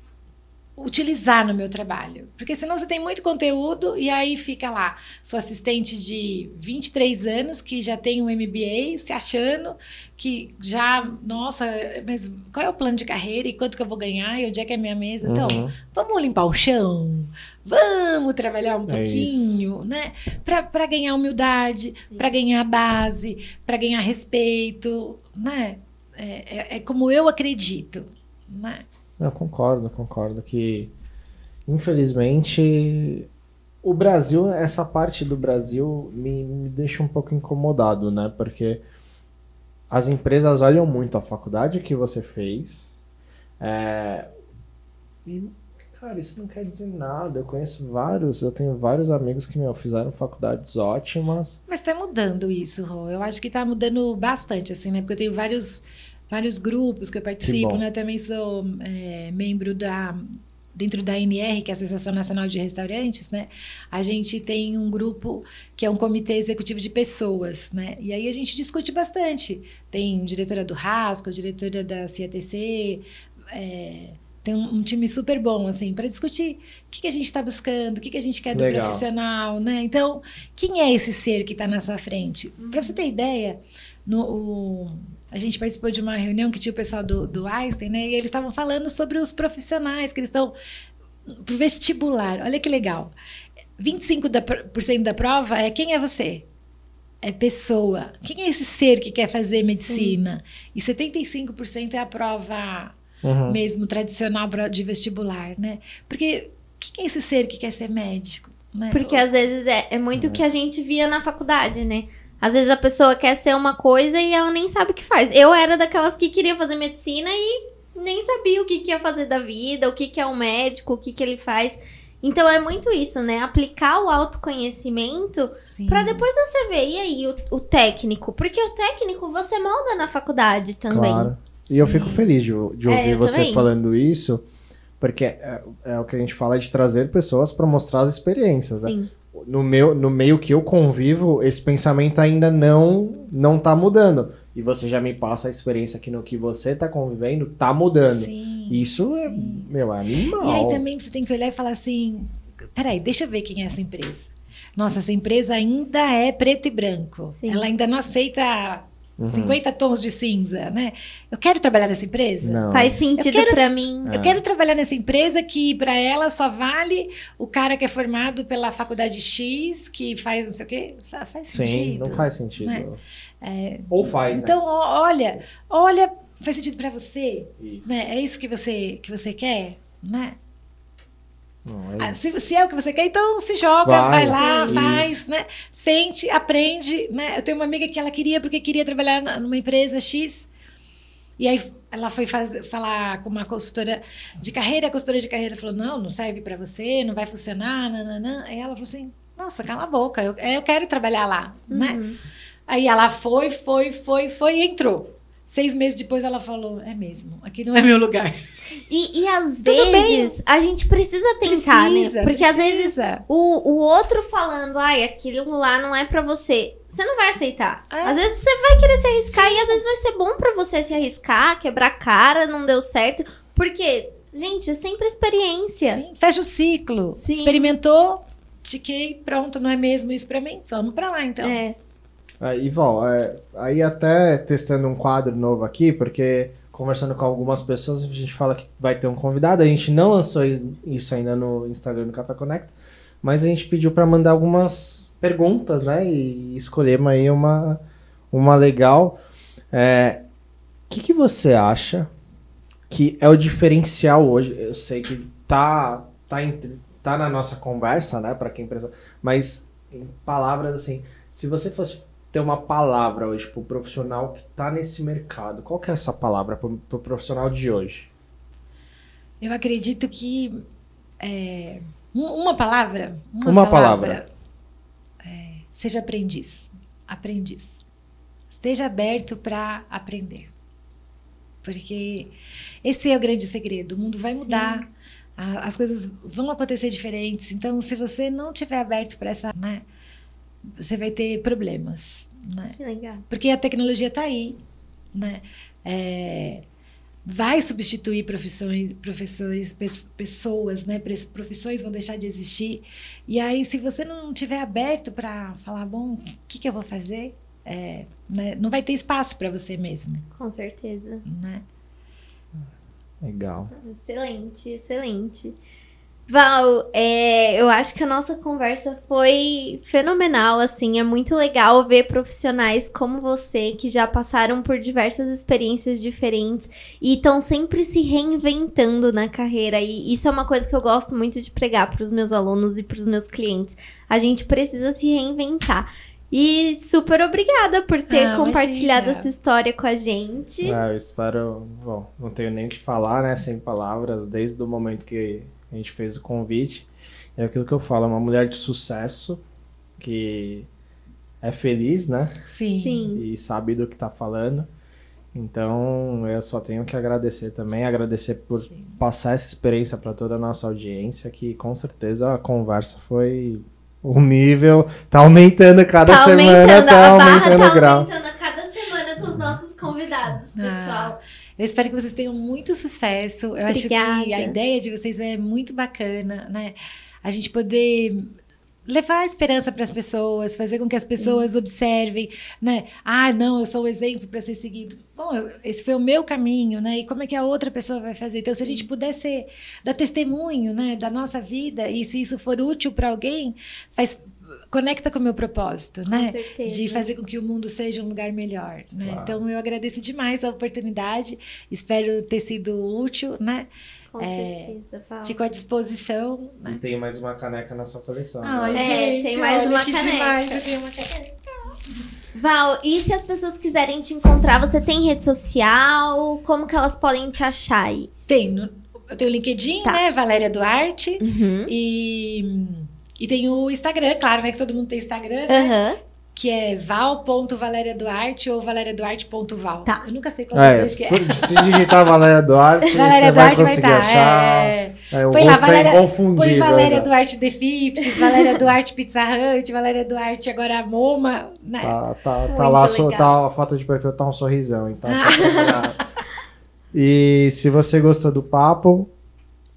utilizar no meu trabalho. Porque senão você tem muito conteúdo e aí fica lá, sou assistente de 23 anos que já tem um MBA, se achando que já, nossa, mas qual é o plano de carreira e quanto que eu vou ganhar e onde é que é a minha mesa? Então, Uhum. vamos limpar o chão, vamos trabalhar um É pouquinho, né? Para ganhar humildade, para ganhar base, para ganhar respeito, né? É, é- é como eu acredito, né? Eu concordo, concordo que infelizmente o Brasil, essa parte do Brasil me, me deixa um pouco incomodado, né? Porque as empresas olham muito a faculdade que você fez. é, e, cara, isso não quer dizer nada. Eu conheço vários, eu tenho vários amigos que meu, fizeram faculdades ótimas. Mas tá mudando isso, Rô. Eu acho que tá mudando bastante, assim, né? Porque eu tenho vários, vários grupos que eu participo, bom. né? Eu também sou é, membro da dentro da ANR, que é a Associação Nacional de Restaurantes, né? A gente tem um grupo que é um comitê executivo de pessoas, né? E aí a gente discute bastante. Tem diretora do Rasco, diretora da CATC, é, tem um, um time super bom, assim, para discutir o que, que a gente está buscando, o que, que a gente quer do Legal. profissional, né? Então, quem é esse ser que está na sua frente? Para você ter ideia, no, o- a gente participou de uma reunião que tinha o pessoal do, do Einstein, né? E eles estavam falando sobre os profissionais que eles estão pro vestibular. Olha que legal. 25% da, por cento da prova é quem é você? É pessoa. Quem é esse ser que quer fazer medicina? E 75% é a prova Uhum. mesmo tradicional pra- de vestibular, né? Porque quem é esse ser que quer ser médico? Né? Porque às vezes é, é muito o que a gente via na faculdade, né? Às vezes a pessoa quer ser uma coisa e ela nem sabe o que faz. Eu era daquelas que queria fazer medicina e nem sabia o que, que ia fazer da vida, o que, que é um médico, o que, que ele faz. Então é muito isso, né? Aplicar o autoconhecimento pra depois você ver, e aí, o, o técnico? Porque o técnico você molda na faculdade também. Claro. E eu Sim. fico feliz de, de É, ouvir eu você também. falando isso, porque é, é o que a gente fala de trazer pessoas para mostrar as experiências. Né? Sim. No, meu, no meio que eu convivo, esse pensamento ainda não não tá mudando. E você já me passa a experiência que no que você tá convivendo tá mudando. Sim, Isso é, sim. meu, é animal. E aí também você tem que olhar e falar assim: peraí, deixa eu ver quem é essa empresa. Nossa, essa empresa ainda é preto e branco. Sim. Ela ainda não aceita Uhum. 50 tons de cinza, né? Eu quero trabalhar nessa empresa? Não. Faz sentido pra mim. É. Eu quero trabalhar nessa empresa que para ela só vale o cara que é formado pela faculdade X, que faz não sei o quê. Fa- Faz Sim, sentido. não faz sentido. né? É, Ou faz, né? Então, ó, olha, olha, faz sentido para você, Isso. né? É isso que você que você quer, né? Não, é Ah, isso. se, se é o que você quer, então se joga, Vai, vai, lá, sim. faz, Isso. né? Sente, aprende, né? Eu tenho uma amiga que ela queria porque queria trabalhar numa empresa X. E aí ela foi faz- falar com uma consultora de carreira, a consultora de carreira falou: "Não, não serve para você, não vai funcionar, nananã". Aí ela falou assim: "Nossa, cala a boca, eu, eu quero trabalhar lá", né? Uhum. Aí ela foi, foi, foi, foi e entrou. Seis meses depois ela falou: "É mesmo, aqui não é meu lugar". E, e às Tudo vezes a gente precisa tentar, Precisa, né? Porque às vezes precisa. o, o outro falando, ai, aquilo lá não é pra você, você não vai aceitar. É. Às vezes você vai querer se arriscar e às vezes vai ser bom pra você se arriscar, quebrar a cara, não deu certo. Porque, gente, é sempre experiência. Sim, fecha o ciclo. Sim. Experimentou, tiquei, pronto, não é mesmo isso pra mim? Vamos pra lá então. É. Aí, Val, é, aí até testando um quadro novo aqui, porque conversando com algumas pessoas, a gente fala que vai ter um convidado. A gente não lançou isso ainda no Instagram do Café Connect, mas a gente pediu para mandar algumas perguntas, né? E escolhemos aí uma, uma legal. É, O que, que você acha que é o diferencial hoje? Eu sei que tá, tá, entre- tá na nossa conversa, né? Para quem precisa, mas em palavras assim, se você fosse ter uma palavra hoje pro profissional que tá nesse mercado, qual que é essa palavra pro, pro profissional de hoje? Eu acredito que é, um- uma palavra. Uma, Uma palavra. é, seja aprendiz. Aprendiz. Esteja aberto para aprender. Porque esse é o grande segredo. O mundo vai mudar. a- As coisas vão acontecer diferentes. Então, se você não tiver aberto para essa, né, você vai ter problemas, né? Que legal. Porque a tecnologia está aí, né? É, vai substituir profissões, professores, pes- pessoas, né? Profissões vão deixar de existir. E aí, se você não tiver aberto para falar, bom, o que, que eu vou fazer? É, né, Não vai ter espaço para você mesmo, Com certeza. né? Legal. Excelente, excelente. Val, é, eu acho que a nossa conversa foi fenomenal, assim, é muito legal ver profissionais como você que já passaram por diversas experiências diferentes e estão sempre se reinventando na carreira e isso é uma coisa que eu gosto muito de pregar para os meus alunos e para os meus clientes. A gente precisa se reinventar. E super obrigada por ter Ah, compartilhado imagina. essa história com a gente. Ah, eu espero. Bom, não tenho nem o que falar, né? Sem palavras, desde o momento que a gente fez o convite. É aquilo que eu falo, é uma mulher de sucesso que é feliz, né? Sim. Sim. E sabe do que tá falando. Então, eu só tenho que agradecer também, agradecer por Sim. passar essa experiência para toda a nossa audiência, que com certeza a conversa foi o nível tá aumentando cada Tá semana, aumentando, tá a barra aumentando tá o grau. aumentando a cada semana com os nossos convidados, Ah, pessoal. Eu espero que vocês tenham muito sucesso. Eu acho que Obrigada. a ideia de vocês é muito bacana, né? A gente poder levar a esperança para as pessoas, fazer com que as pessoas observem, né? Ah, não, eu sou um exemplo para ser seguido. Bom, eu- esse foi o meu caminho, né? E como é que a outra pessoa vai fazer? Então, se a gente puder ser, dar testemunho, né, da nossa vida e se isso for útil para alguém, faz conecta com o meu propósito, né? Com certeza. de fazer com que o mundo seja um lugar melhor, né? Claro. Então eu agradeço demais a oportunidade, espero ter sido útil, né? Com É, certeza, Val. Fico à disposição. Né? E tem mais uma caneca na sua coleção. Ai, né? É, gente, tem mais olha uma que caneca. demais, eu tenho uma caneca. Val, e se as pessoas quiserem te encontrar, você tem rede social? Como que elas podem te achar aí? Tem, no- eu tenho o LinkedIn, Tá. né? Valéria Duarte. Uhum. E, e tem o Instagram, claro, né? Que todo mundo tem Instagram, né? Aham. Que é val.valeriaduarte ou valeriaduarte.val. Tá. Eu nunca sei qual dos É, dois que é. se digitar Valéria Duarte, Valéria você vai Duarte vai conseguir estar. achar. É... É, Põe lá, é Valéria-. Põe Valéria né? Duarte The Fifties, Valéria Duarte Pizza Hut, Valéria Duarte agora a Moma, né? Tá, tá, tá lá, so- tá, a foto de perfil tá um sorrisão, então só procurar. E se você gostou do papo,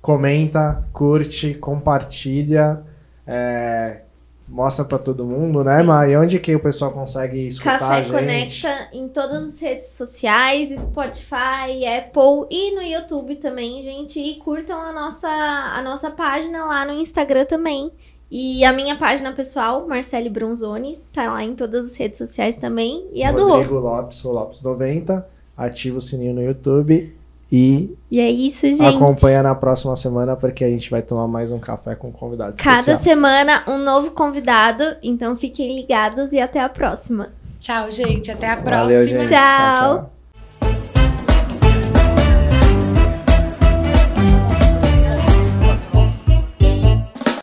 comenta, curte, compartilha, é, mostra pra todo mundo, né? E onde que o pessoal consegue escutar a Café gente? Conecta em todas as redes sociais, Spotify, Apple e no YouTube também, gente. E curtam a nossa, a nossa página lá no Instagram também. E a minha página pessoal, Marcele Bronzoni, tá lá em todas as redes sociais também. E a do Rô. Rodrigo Lopes, o Lopes 90. Ativa o sininho no YouTube e E é isso, gente. acompanha na próxima semana porque a gente vai tomar mais um café com um convidado Cada especial. semana um novo convidado, então fiquem ligados e até a próxima. Tchau, gente. Até a próxima. Valeu, gente. Tchau. tchau.